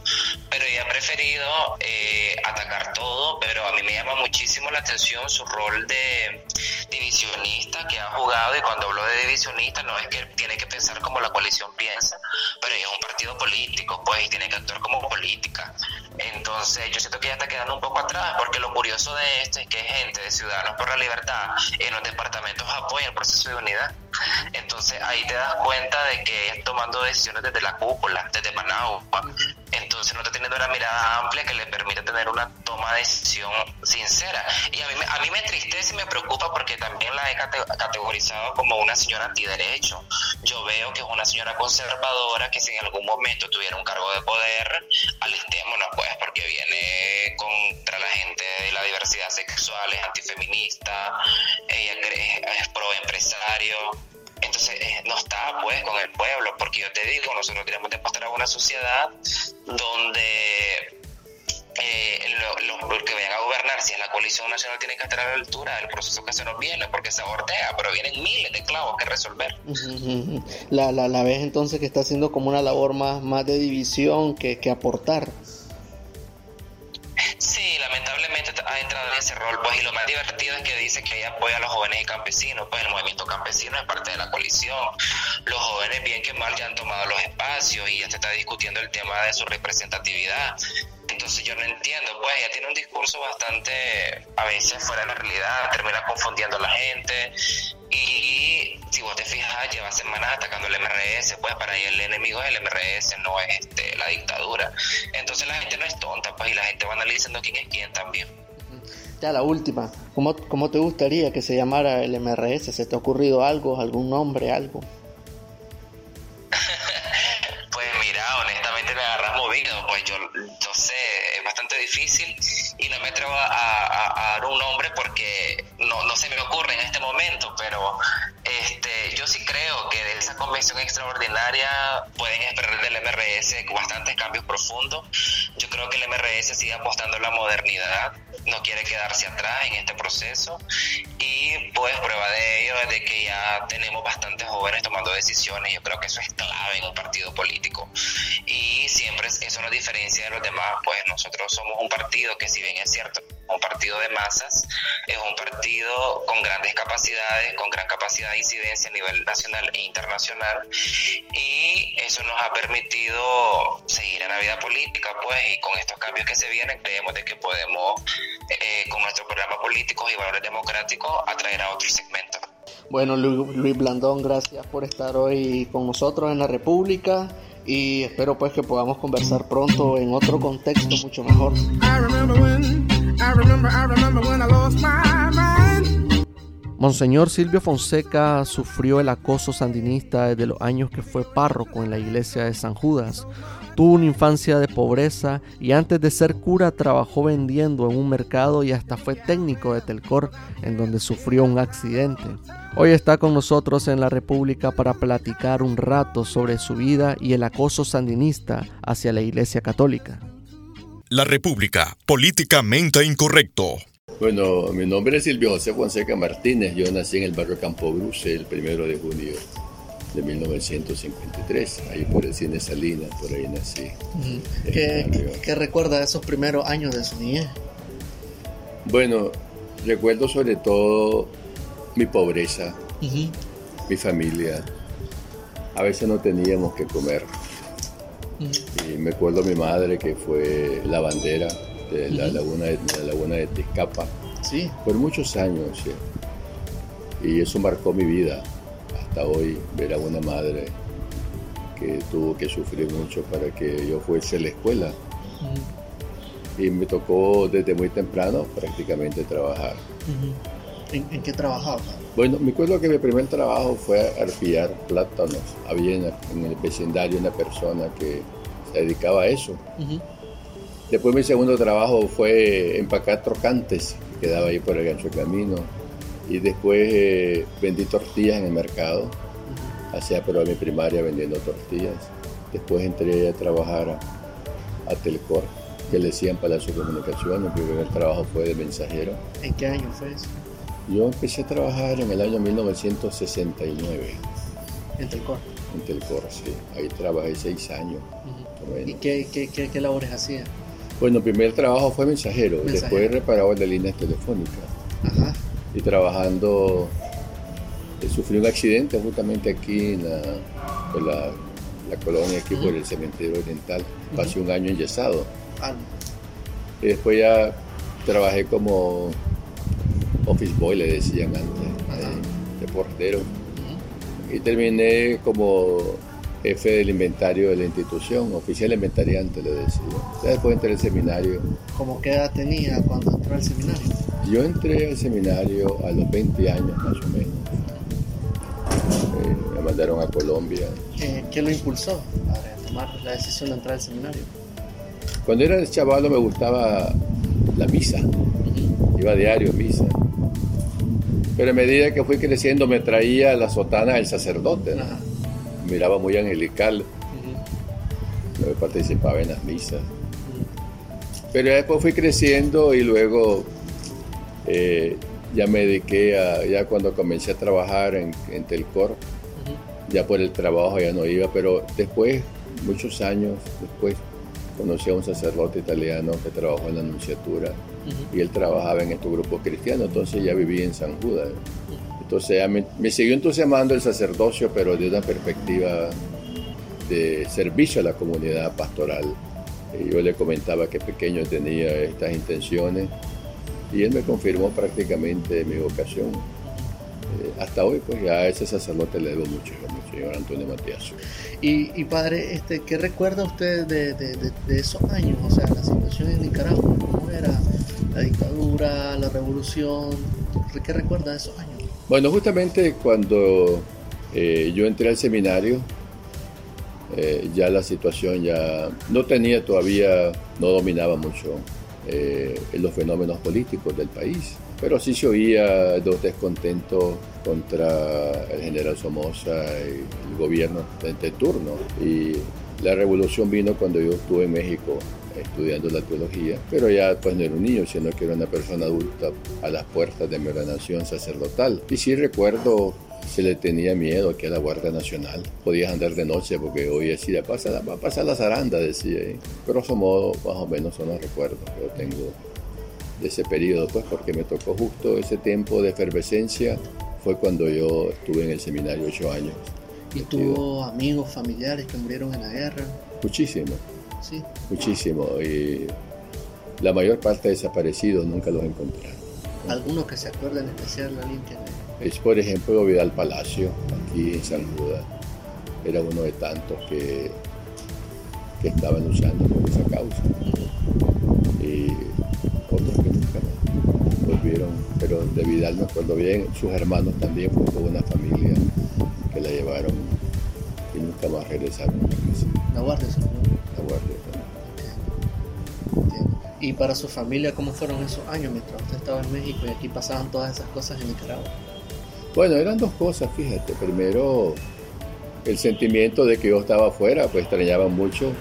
Pero ella ha preferido eh, atacar todo, pero a mí me llama muchísimo la atención su rol de divisionista que ha jugado y cuando hablo de divisionista no es que tiene que pensar como la coalición piensa, pero ella es un partido político, pues, y tiene que actuar como política. Entonces, yo siento que ya está quedando un poco atrás, porque lo curioso de esto es que gente de Ciudadanos por la Libertad en los departamentos apoya el proceso de unidad. Entonces ahí te das cuenta de que es tomando decisiones desde la cúpula, desde Managua. Entonces no está teniendo una mirada amplia que le permite tener una toma de decisión sincera. Y a mí, a mí me entristece y me preocupa porque también la he categorizado como una señora antiderecho. Yo veo que es una señora conservadora que si en algún momento tuviera un cargo de poder, alistémonos pues, porque viene contra la gente de la diversidad sexual, es antifeminista, ella es pro empresario entonces eh, no está pues con el pueblo, porque yo te digo, nosotros queremos demostrar a una sociedad donde eh, los lo, que vayan a gobernar, si es la coalición nacional, tiene que estar a la altura del proceso que se nos viene, porque se abortea, pero vienen miles de clavos que resolver.
La, la, la vez entonces que está haciendo como una labor más, más de división que, que aportar.
Sí, lamentablemente ha entrado en ese rol, pues, y lo más divertido es que dice que ella apoya a los jóvenes y campesinos, pues el movimiento campesino es parte de la coalición. Los jóvenes, bien que mal, ya han tomado los espacios y ya se está discutiendo el tema de su representatividad. Entonces yo no entiendo, pues ella tiene un discurso bastante, a veces fuera de la realidad, termina confundiendo a la gente y si vos te fijas, lleva semanas atacando el MRS, pues para ella el enemigo es el MRS, no es este, la dictadura. Entonces la gente no es tonta, pues y la gente va analizando quién es quién también.
Ya la última, ¿cómo, ¿cómo te gustaría que se llamara el MRS? ¿Se te ha ocurrido algo, algún nombre, algo?
Movido, pues yo, yo sé, es bastante difícil y no me atrevo a, a- a dar un nombre porque no, no se me ocurre en este momento, pero este, yo sí creo que de esa convención extraordinaria pueden esperar del MRS bastantes cambios profundos. Yo creo que el MRS sigue apostando a la modernidad, no quiere quedarse atrás en este proceso y pues prueba de ello es de que ya tenemos bastantes jóvenes tomando decisiones. Yo creo que eso es clave en un partido político y siempre es- eso nos diferencia de los demás, pues nosotros somos un partido que si bien es cierto, un partido de masas, es un partido con grandes capacidades, con gran capacidad de incidencia a nivel nacional e internacional y eso nos ha permitido seguir en la vida política, pues y con estos cambios que se vienen creemos de que podemos eh, con nuestros programas políticos y valores democráticos atraer a otros segmentos.
Bueno, Lu- Luis Blandón, gracias por estar hoy con nosotros en la República y espero pues que podamos conversar pronto en otro contexto mucho mejor.
I remember when, I remember, I remember when I lost my mind.
Monseñor Silvio Fonseca sufrió el acoso sandinista desde los años que fue párroco en la iglesia de San Judas. Tuvo una infancia de pobreza y antes de ser cura trabajó vendiendo en un mercado y hasta fue técnico de Telcor en donde sufrió un accidente. Hoy está con nosotros en la República para platicar un rato sobre su vida y el acoso sandinista hacia la Iglesia Católica.
La República, políticamente incorrecto.
Bueno, mi nombre es Silvio José Fonseca Martínez. Yo nací en el barrio Campo Bruce el primero de junio de 1953, ahí por el Cine Salinas, por ahí nací.
¿Qué, qué recuerda de esos primeros años de su niñez?
Bueno, recuerdo sobre todo mi pobreza, mi familia. A veces no teníamos que comer. Y me acuerdo mi madre que fue lavandera de la, laguna, de la laguna de Tizcapa.
Sí.
por muchos años. sí. Y eso marcó mi vida. Hasta hoy ver a una madre que tuvo que sufrir mucho para que yo fuese a la escuela. Y me tocó desde muy temprano prácticamente trabajar.
¿En, en qué trabajaba?
Bueno, me acuerdo que mi primer trabajo fue arpillar plátanos. Había en, en el vecindario una persona que se dedicaba a eso. Después mi segundo trabajo fue empacar trocantes, que quedaba ahí por el gancho de camino. Y después eh, vendí tortillas en el mercado. Hacía pero mi primaria vendiendo tortillas. Después entré a trabajar a, a Telcor, que le decían Palacio de Comunicaciones. Mi primer trabajo fue de mensajero.
¿En qué año fue eso?
Yo empecé a trabajar en el año 1969
En Telcor.
en Telcor, sí. Ahí trabajé seis años.
¿Y qué, qué, qué, qué labores hacía?
Bueno, el primer trabajo fue mensajero,
Mensajero.
después reparaba de líneas telefónicas.
Ajá.
Y trabajando, eh, sufrí un accidente justamente aquí en la, por la, la colonia, aquí por el cementerio oriental. Pasé un año enyesado.
Ah,
Y después ya trabajé como office boy, le decían antes, eh, de portero. Y terminé como jefe del inventario de la institución, oficial inventariante, le decía. Ya después entré al seminario.
¿Cómo qué edad tenía cuando entró al seminario?
Yo entré al seminario a los 20 años más o menos. Eh, me mandaron a Colombia.
¿Qué, qué lo impulsó a tomar la decisión de entrar al seminario?
Cuando era chaval me gustaba la misa. Iba a diario a misa. Pero a medida que fui creciendo me traía la sotana del sacerdote. ¿no? Miraba muy angelical. Yo participaba en las misas. Pero después fui creciendo y luego eh, ya me dediqué a, ya cuando comencé a trabajar en, en Telcor, ya por el trabajo ya no iba, pero después, muchos años después, conocí a un sacerdote italiano que trabajó en la Anunciatura y él trabajaba en estos grupos cristianos, entonces ya vivía en San Judas. Entonces ya me, me siguió entusiasmando el sacerdocio, pero de una perspectiva de servicio a la comunidad pastoral. Y yo le comentaba que pequeño tenía estas intenciones y él me confirmó prácticamente mi vocación. Eh, hasta hoy, pues ya a ese sacerdote le debo mucho, mucho señor Antonio Matías.
Y, y, padre, este, ¿qué recuerda usted de, de, de, de, esos años? O sea, la situación en Nicaragua, ¿cómo era la dictadura, la revolución? ¿Qué recuerda de esos años?
Bueno, justamente cuando eh, yo entré al seminario, eh, ya la situación ya no tenía todavía, no dominaba mucho eh, los fenómenos políticos del país, pero sí se oía dos descontentos contra el general Somoza y el gobierno de turno. Y la revolución vino cuando yo estuve en México estudiando la teología, pero ya pues no era un niño, sino que era una persona adulta a las puertas de mi ordenación sacerdotal. Y sí recuerdo se le tenía miedo aquí a la Guardia Nacional. Podías andar de noche porque hoy decía, pasa, va a pasar la zaranda, decía. Pero Grosso modo, más o menos son los recuerdos que yo tengo de ese periodo, pues porque me tocó justo ese tiempo de efervescencia, fue cuando yo estuve en el seminario ocho años.
¿Y tuvo amigos, familiares que murieron en la guerra?
Muchísimo.
Sí.
Muchísimo. Y la mayor parte de desaparecidos nunca los encontraron.
¿Alguno que se acuerda en especial, alguien que
es por ejemplo Vidal Palacio, aquí en San Judas. Era uno de tantos que, que estaban luchando por esa causa. Y otros que nunca volvieron. Pero de Vidal me acuerdo bien, sus hermanos también, fue toda una familia que la llevaron y nunca más regresaron a casa.
La guardia, señor.
La guardia
también. ¿Y para su familia cómo fueron esos años mientras usted estaba en México y aquí pasaban todas esas cosas en Nicaragua?
Bueno, eran dos cosas, fíjate. Primero, el sentimiento de que yo estaba afuera, pues extrañaban mucho.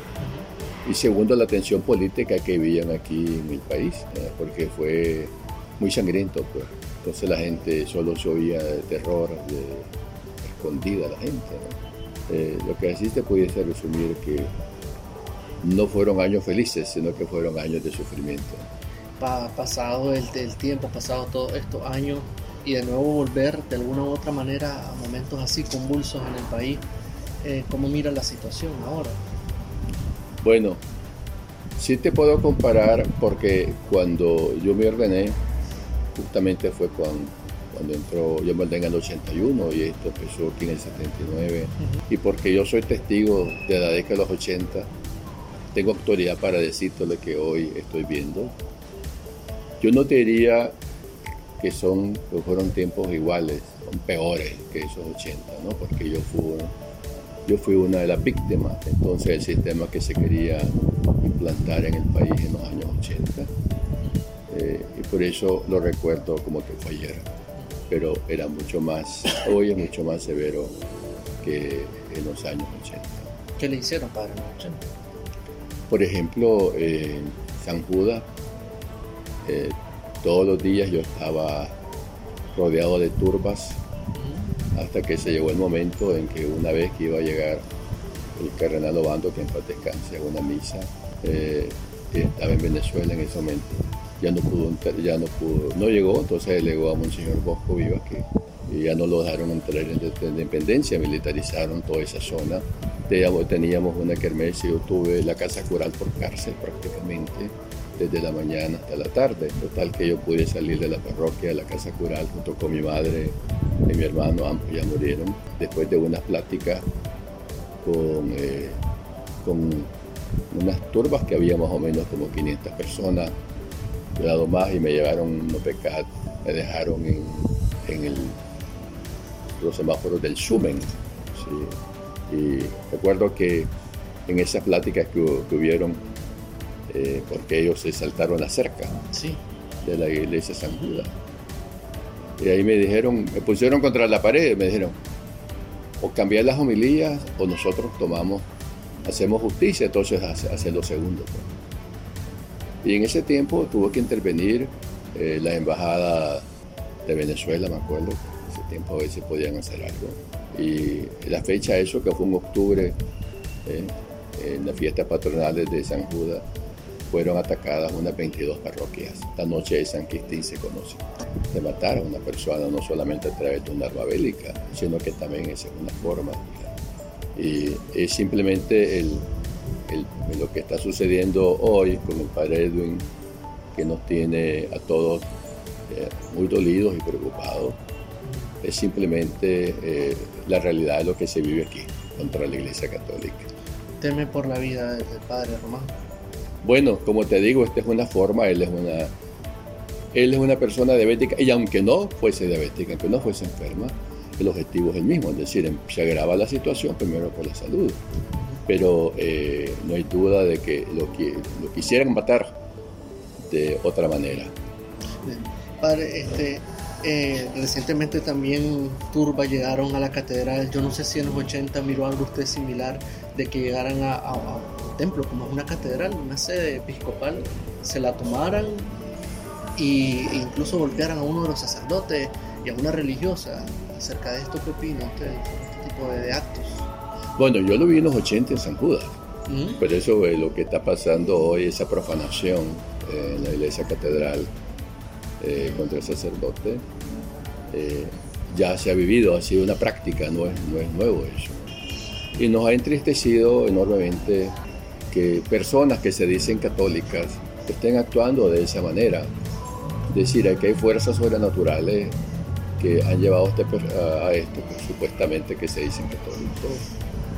Y segundo, la tensión política que vivían aquí en el país, porque fue muy sangriento. Pues. Entonces la gente solo se oía de terror, de escondida la gente. Eh, lo que así te pudiese resumir que no fueron años felices, sino que fueron años de sufrimiento.
Pa pasado el, el tiempo, pasado todos estos años, y de nuevo volver de alguna u otra manera a momentos así convulsos en el país. Eh, ¿Cómo mira la situación ahora?
Bueno, sí te puedo comparar porque cuando yo me ordené, justamente fue cuando, cuando entró, yo me ordené en el 81 y esto empezó aquí en el 79, uh -huh. y porque yo soy testigo de la década de los 80, tengo autoridad para decirte lo que hoy estoy viendo. Yo no te diría que son que fueron tiempos iguales, son peores que esos 80, ¿no? porque yo fui, yo fui una de las víctimas entonces del sistema que se quería implantar en el país en los años 80. Eh, y por eso lo recuerdo como que fue ayer, pero era mucho más, hoy es mucho más severo que en los años 80.
¿Qué le hicieron para los 80?
Por ejemplo, en San Judas, eh, todos los días yo estaba rodeado de turbas hasta que se llegó el momento en que una vez que iba a llegar el cardenal Obando, que en paz descanse, una misa, eh, estaba en Venezuela en ese momento, ya no pudo, ya no pudo, no llegó, entonces delegó a Monseñor Bosco Viva que ya no lo dejaron entrar en independencia, militarizaron toda esa zona. Teníamos una kermés y yo tuve la casa cural por cárcel prácticamente desde la mañana hasta la tarde. Total que yo pude salir de la parroquia, de la casa cural, junto con mi madre y mi hermano, ambos ya murieron, después de unas pláticas con, eh, con unas turbas que había más o menos como 500 personas, cuidado más, y me llevaron no pecat, me dejaron en, en los semáforos del Sumen. Y recuerdo que en esas pláticas que, que hubieron, eh, porque ellos se saltaron la cerca
sí.
de la iglesia San Judas. Y ahí me dijeron, me pusieron contra la pared, me dijeron, o cambiar las homilías o nosotros tomamos, hacemos justicia, entonces hacer lo segundo. Pues. Y en ese tiempo tuvo que intervenir eh, la embajada de Venezuela, me acuerdo, en ese tiempo a si podían hacer algo. Y la fecha eso, que fue en octubre, eh, en las fiestas patronales de San Judas fueron atacadas unas 22 parroquias. La noche de San Quistín se conoce. De matar a una persona no solamente a través de una arma bélica, sino que también es una forma. Y es simplemente el, el- lo que está sucediendo hoy con el padre Edwin, que nos tiene a todos eh, muy dolidos y preocupados. Es simplemente eh, la realidad de lo que se vive aquí contra la Iglesia Católica.
Teme por la vida del padre Román.
Bueno, como te digo, esta es una forma, él es una, él es una persona diabética y aunque no fuese diabética, aunque no fuese enferma, el objetivo es el mismo, es decir, em- se agrava la situación primero por la salud, pero eh, no hay duda de que lo, qui- lo quisieran matar de otra manera.
Padre, este, eh, recientemente también Turba llegaron a la catedral. Yo no sé si en los 80 miró algo usted similar de que llegaran a, a- a un templo, como es una catedral, una sede episcopal, se la tomaran y, e incluso golpearan a uno de los sacerdotes y a una religiosa. Acerca de esto, ¿qué opina usted sobre este tipo de, de actos?
Bueno, yo lo vi en los 80 en San Judas,
¿Mm?
pero eso es lo que está pasando hoy, esa profanación eh, en la iglesia catedral eh, contra el sacerdote, eh, ya se ha vivido, ha sido una práctica, no es, no es nuevo eso. Y nos ha entristecido enormemente que personas que se dicen católicas estén actuando de esa manera. Es decir, que hay fuerzas sobrenaturales que han llevado a, este a- esto, que supuestamente que se dicen católicos,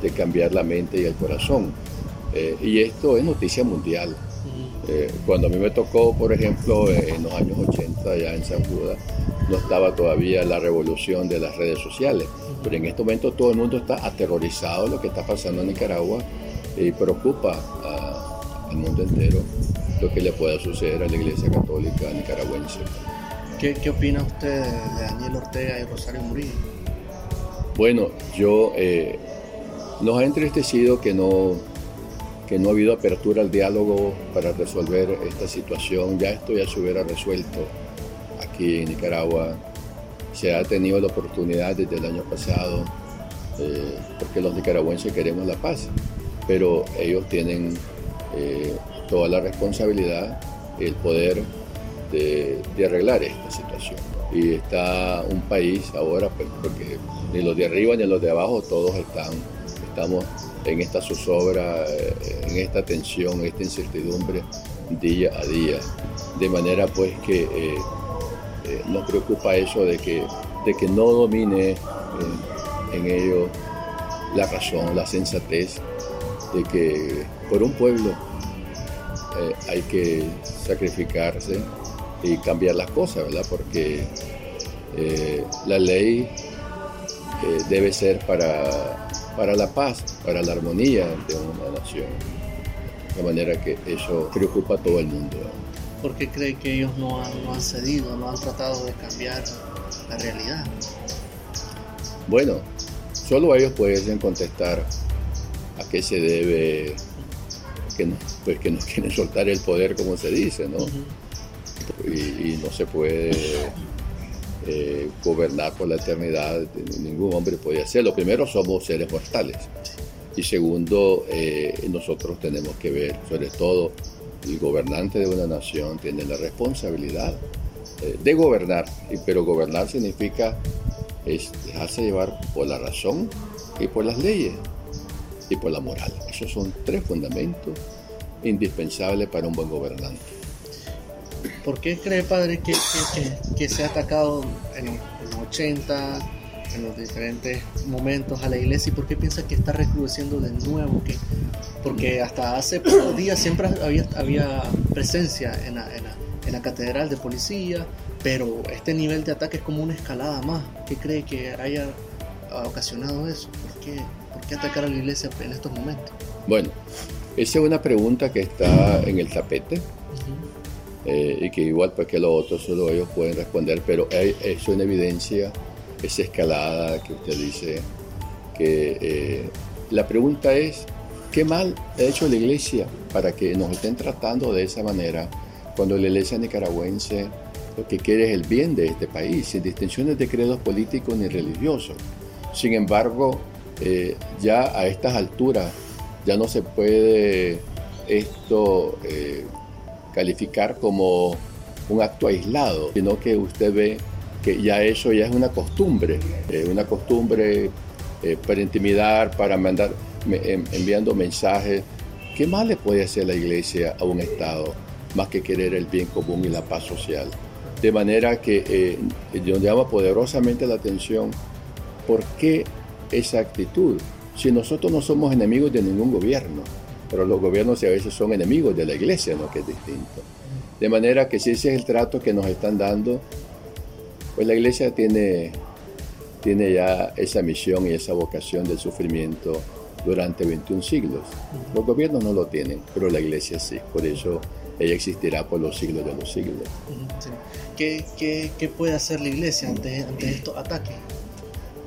de cambiar la mente y el corazón. Eh, y esto es noticia mundial. Eh, cuando a mí me tocó, por ejemplo, eh, en los años 80, ya en San Judas, no estaba todavía la revolución de las redes sociales. Pero en este momento todo el mundo está aterrorizado de lo que está pasando en Nicaragua y preocupa a- al mundo entero lo que le pueda suceder a la Iglesia Católica nicaragüense.
¿Qué, ¿Qué opina usted de Daniel Ortega y Rosario Murillo?
Bueno, yo eh, nos ha entristecido que no, que no ha habido apertura al diálogo para resolver esta situación. Ya esto ya se hubiera resuelto aquí en Nicaragua. Se ha tenido la oportunidad desde el año pasado, eh, porque los nicaragüenses queremos la paz, pero ellos tienen eh, toda la responsabilidad, el poder de, arreglar esta situación. Y está un país ahora, pues, porque ni los de arriba ni los de abajo, todos están, estamos en esta zozobra, eh, en esta tensión, en esta incertidumbre día a día. De manera pues que eh, eh, nos preocupa eso de que, de que no domine en ello la razón, la sensatez, de que por un pueblo hay que sacrificarse y cambiar las cosas, ¿verdad? Porque la ley debe ser para, para la paz, para la armonía de una nación. De manera que eso preocupa a todo el mundo. ¿verdad?
¿Por qué cree que ellos no han, no han cedido, no han tratado de cambiar la realidad?
Bueno, solo ellos pueden contestar a qué se debe que no, pues que no quieren soltar el poder como se dice, ¿no? y, y no se puede eh, gobernar por la eternidad, ningún hombre puede hacerlo. Primero somos seres mortales y segundo eh, nosotros tenemos que ver, sobre todo el gobernante de una nación tiene la responsabilidad eh, de gobernar, pero gobernar significa dejarse llevar por la razón y por las leyes y por la moral. Esos son tres fundamentos indispensables para un buen gobernante.
¿Por qué cree, padre, que, que- que- se ha atacado en, en los 80, en los diferentes momentos a la iglesia y por qué piensa que está recrudeciendo de nuevo? Que, porque hasta hace pocos días siempre había, había presencia en la, en la- en la catedral de policía, pero este nivel de ataque es como una escalada más. ¿Qué cree que haya ocasionado eso? ¿Por qué, por qué atacar a la iglesia en estos momentos?
Bueno, esa es una pregunta que está en el tapete eh, y que igual pues que los otros solo ellos pueden responder, pero hay, es una evidencia, esa escalada que usted dice, que eh, la pregunta es, ¿qué mal ha hecho la iglesia para que nos estén tratando de esa manera cuando la iglesia nicaragüense lo que quiere es el bien de este país, sin distinciones de credos políticos ni religiosos? Sin embargo, eh, ya a estas alturas Ya no se puede esto calificar como un acto aislado, sino que usted ve que ya eso ya es una costumbre, eh, una costumbre eh, para intimidar, para mandar, em, enviando mensajes. ¿Qué más le puede hacer la iglesia a un Estado más que querer el bien común y la paz social? De manera que eh, yo llamo poderosamente la atención por qué esa actitud, si nosotros no somos enemigos de ningún gobierno, pero los gobiernos a veces son enemigos de la iglesia, ¿no? que es distinto. De manera que si ese es el trato que nos están dando, pues la iglesia tiene, tiene ya esa misión y esa vocación del sufrimiento durante 21 siglos. Los gobiernos no lo tienen, pero la iglesia sí. Por eso ella existirá por los siglos de los siglos.
¿Qué, qué, puede hacer la iglesia ante, ante estos ataques?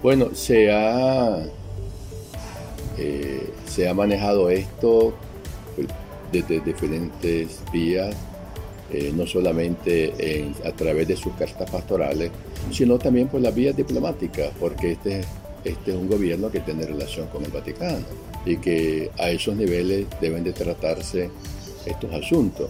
Bueno, se ha, eh, se ha manejado esto pues, desde diferentes vías eh, no solamente a través de sus cartas pastorales, sino también por las vías diplomáticas, porque este, este es un gobierno que tiene relación con el Vaticano y que a esos niveles deben de tratarse estos asuntos.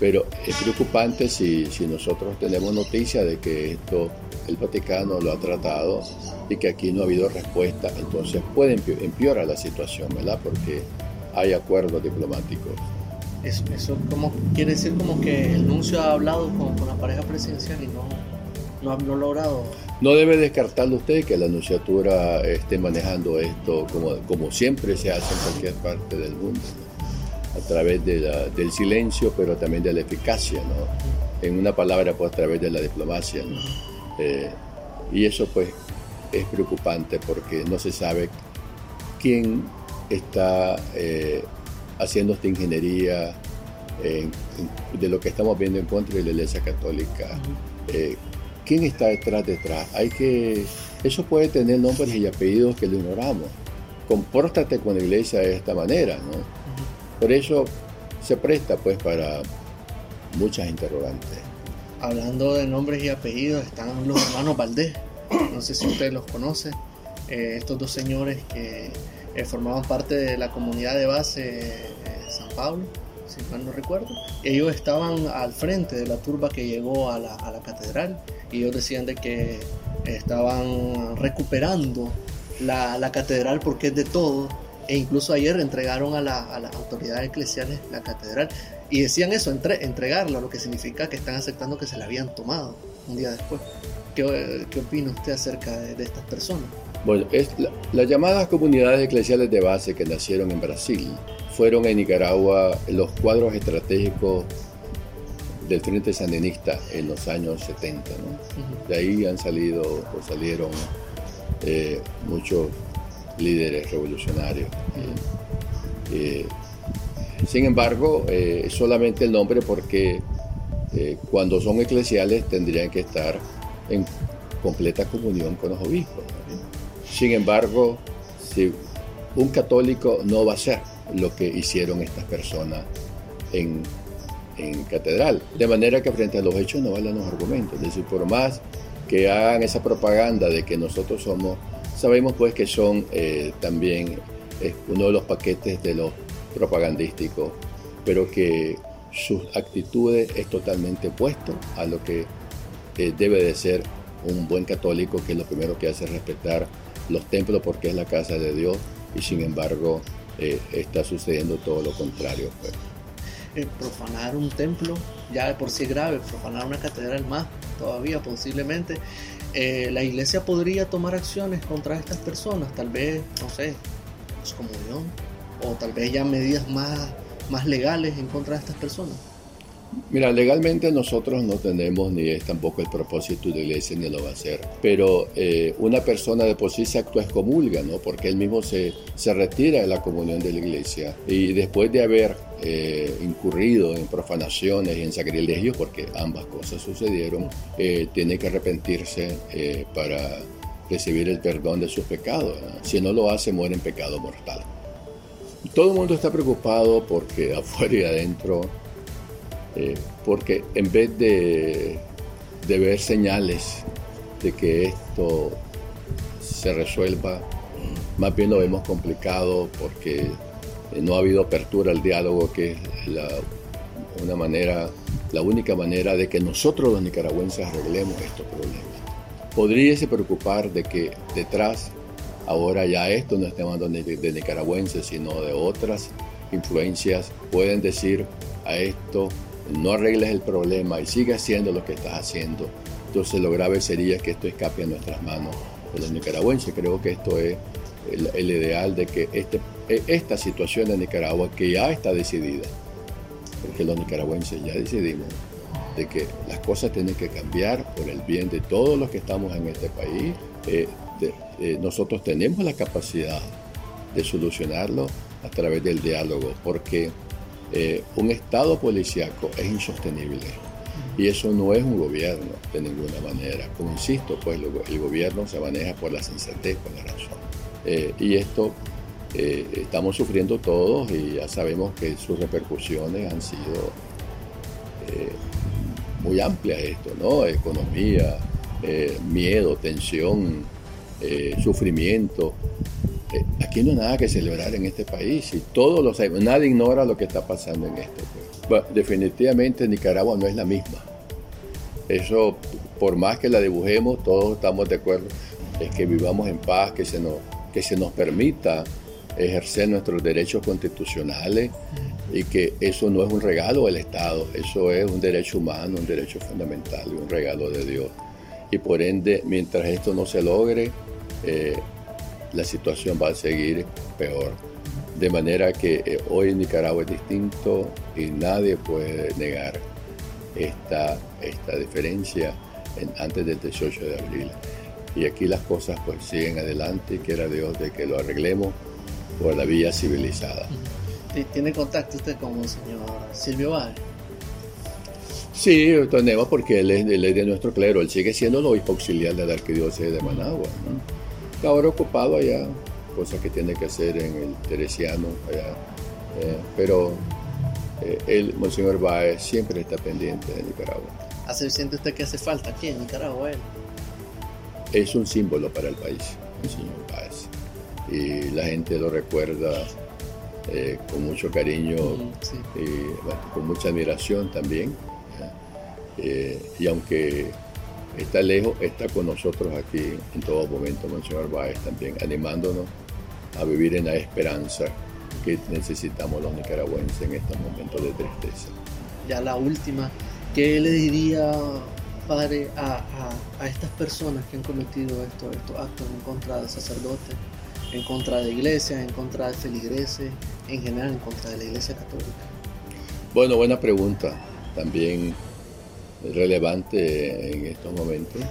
Pero es preocupante si, si nosotros tenemos noticia de que esto el Vaticano lo ha tratado y que aquí no ha habido respuesta, entonces puede empeorar la situación, ¿verdad? Porque hay acuerdos diplomáticos.
Eso, eso como, quiere decir como que el nuncio ha hablado con, la pareja presidencial y no, no ha logrado.
No debe descartarlo usted que la anunciatura esté manejando esto como, como siempre se hace en cualquier parte del mundo, a través de del silencio, pero también de la eficacia, ¿no? en una palabra, pues a través de la diplomacia. Eh, y eso pues es preocupante porque no se sabe quién está eh, haciendo esta ingeniería de lo que estamos viendo en contra de la Iglesia Católica. Eh, ¿Quién está detrás detrás? Hay que, eso puede tener nombres y apellidos que lo ignoramos. Compórtate con la Iglesia de esta manera, ¿no? Por eso se presta pues para muchas interrogantes.
Hablando de nombres y apellidos, están los hermanos Valdés. No sé si usted los conoce. Eh, estos dos señores que eh, formaban parte de la comunidad de base eh, San Pablo, si mal no recuerdo. Ellos estaban al frente de la turba que llegó a la, catedral y ellos decían de que estaban recuperando la, la, catedral porque es de todo. E incluso ayer entregaron a, la, a las autoridades eclesiales la catedral y decían eso, entre, entregarla, lo que significa que están aceptando que se la habían tomado un día después. ¿Qué, qué opina usted acerca de, de estas personas?
Bueno, es las llamadas comunidades eclesiales de base que nacieron en Brasil fueron en Nicaragua los cuadros estratégicos del Frente Sandinista en los años 70. De ahí han salido o salieron eh, muchos líderes revolucionarios. Eh, sin embargo, eh, solamente el nombre porque cuando son eclesiales tendrían que estar en completa comunión con los obispos. Sin embargo, si un católico no va a hacer lo que hicieron estas personas en, catedral. De manera que frente a los hechos no valen los argumentos. Es decir, por más que hagan esa propaganda de que nosotros somos, sabemos pues que son eh, también uno de los paquetes de los propagandísticos, pero que sus actitudes es totalmente opuesto a lo que eh, debe de ser un buen católico, que es lo primero que hace respetar los templos porque es la casa de Dios y sin embargo eh, está sucediendo todo lo contrario. Pues.
Profanar un templo ya de por sí grave, profanar una catedral más todavía posiblemente. Eh, la iglesia podría tomar acciones contra estas personas, tal vez, no sé, excomunión o tal vez ya medidas más, más legales en contra de estas personas.
Mira, legalmente nosotros no tenemos ni es tampoco el propósito de la iglesia ni lo va a hacer, pero eh, una persona de por sí se actúa excomulga, ¿no? Porque él mismo se, se retira de la comunión de la iglesia y después de haber eh, incurrido en profanaciones y en sacrilegios, porque ambas cosas sucedieron, eh, tiene que arrepentirse para recibir el perdón de sus pecados. Si no lo hace, muere en pecado mortal. Todo el mundo está preocupado porque afuera y adentro eh, porque en vez de, ver señales de que esto se resuelva, más bien lo vemos complicado porque eh, no ha habido apertura al diálogo, que es la, una manera, la única manera de que nosotros los nicaragüenses arreglemos estos problemas. Podríase preocupar de que detrás ahora ya esto no hablando de, de nicaragüenses, sino de otras influencias, pueden decir a esto, no arregles el problema y sigue haciendo lo que estás haciendo. Entonces lo grave sería que esto escape a nuestras manos de los nicaragüenses. Creo que esto es el, ideal de que este, esta situación de Nicaragua, que ya está decidida, porque los nicaragüenses ya decidimos de que las cosas tienen que cambiar por el bien de todos los que estamos en este país. Eh, eh, nosotros tenemos la capacidad de solucionarlo a través del diálogo, porque eh, un Estado policíaco es insostenible. Y eso no es un gobierno de ninguna manera. Como insisto, pues el gobierno se maneja por la sensatez, por la razón. Eh, y esto eh, estamos sufriendo todos y ya sabemos que sus repercusiones han sido muy amplias esto, ¿no? Economía, miedo, tensión, sufrimiento. Eh, aquí no hay nada que celebrar en este país y todos lo sabemos, nadie ignora lo que está pasando en esto. Pues. definitivamente Nicaragua no es la misma. Eso, por más que la dibujemos, todos estamos de acuerdo, es que vivamos en paz, que se nos, que se nos permita ejercer nuestros derechos constitucionales y que eso no es un regalo del Estado, eso es un derecho humano, un derecho fundamental, un regalo de Dios. Y por ende, mientras esto no se logre, eh, la situación va a seguir peor. De manera que eh, hoy Nicaragua es distinto y nadie puede negar esta, esta diferencia antes del 18 de abril. Y aquí las cosas pues siguen adelante y quiera Dios de que lo arreglemos por la vía civilizada.
¿Tiene contacto usted con el señor Silvio Valle?
Sí, tenemos porque él es, de nuestro clero, él sigue siendo el obispo auxiliar de la arquidiócesis de Managua ahora ocupado allá, cosas que tiene que hacer en el Teresiano allá. Eh, pero eh, el Monseñor Baez siempre está pendiente de Nicaragua.
¿Hace siente usted que hace falta aquí en Nicaragua él?
Es un símbolo para el país, Monseñor Baez. Y la gente lo recuerda eh, con mucho cariño y con mucha admiración también. y aunque está lejos, está con nosotros aquí en todo momento, Monseñor Báez también, animándonos a vivir en la esperanza que necesitamos los nicaragüenses en estos momentos de tristeza.
Ya la última, ¿qué le diría, padre, a, estas personas que han cometido estos, estos actos en contra de sacerdotes, en contra de iglesia, en contra de feligreses, en general en contra de la iglesia católica?
Bueno, buena pregunta. También relevante en estos momentos,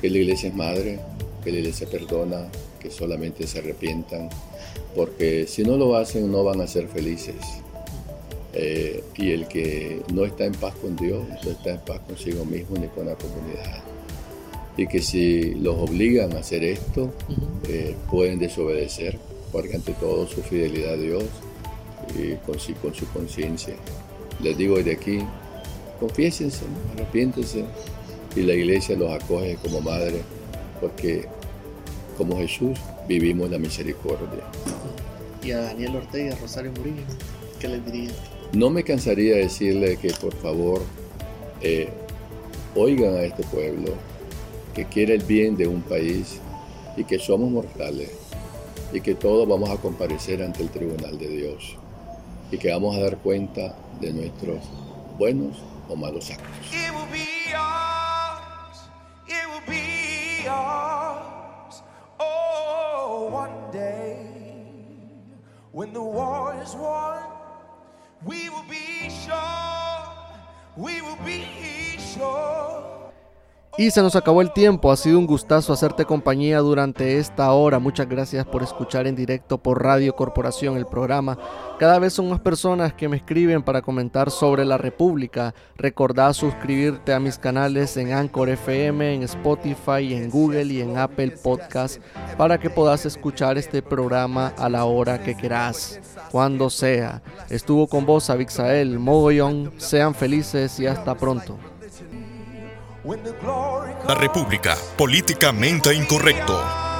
que la iglesia es madre, que la iglesia perdona, que solamente se arrepientan, porque si no lo hacen no van a ser felices. Eh, y el que no está en paz con Dios, no está en paz consigo mismo ni con la comunidad. Y que si los obligan a hacer esto, eh, pueden desobedecer, porque ante todo su fidelidad a Dios y con, con su conciencia. Les digo desde aquí, confiésense, arrepiéntense y la iglesia los acoge como madre porque como Jesús vivimos la misericordia.
Y a Daniel Ortega Rosario Murillo, ¿qué les diría?
No me cansaría de decirle que por favor eh, oigan a este pueblo que quiere el bien de un país y que somos mortales y que todos vamos a comparecer ante el tribunal de Dios y que vamos a dar cuenta de nuestros buenos o malos actos. When the war is won, we will be sure, we will be sure.
Y se nos acabó el tiempo, ha sido un gustazo hacerte compañía durante esta hora. Muchas gracias por escuchar en directo por Radio Corporación el programa. Cada vez son más personas que me escriben para comentar sobre la República. Recordá suscribirte a mis canales en Anchor FM, en Spotify, en Google y en Apple Podcast para que puedas escuchar este programa a la hora que quieras, cuando sea. Estuvo con vos Abixael Mogollón. Sean felices y hasta pronto.
La República, políticamente incorrecto.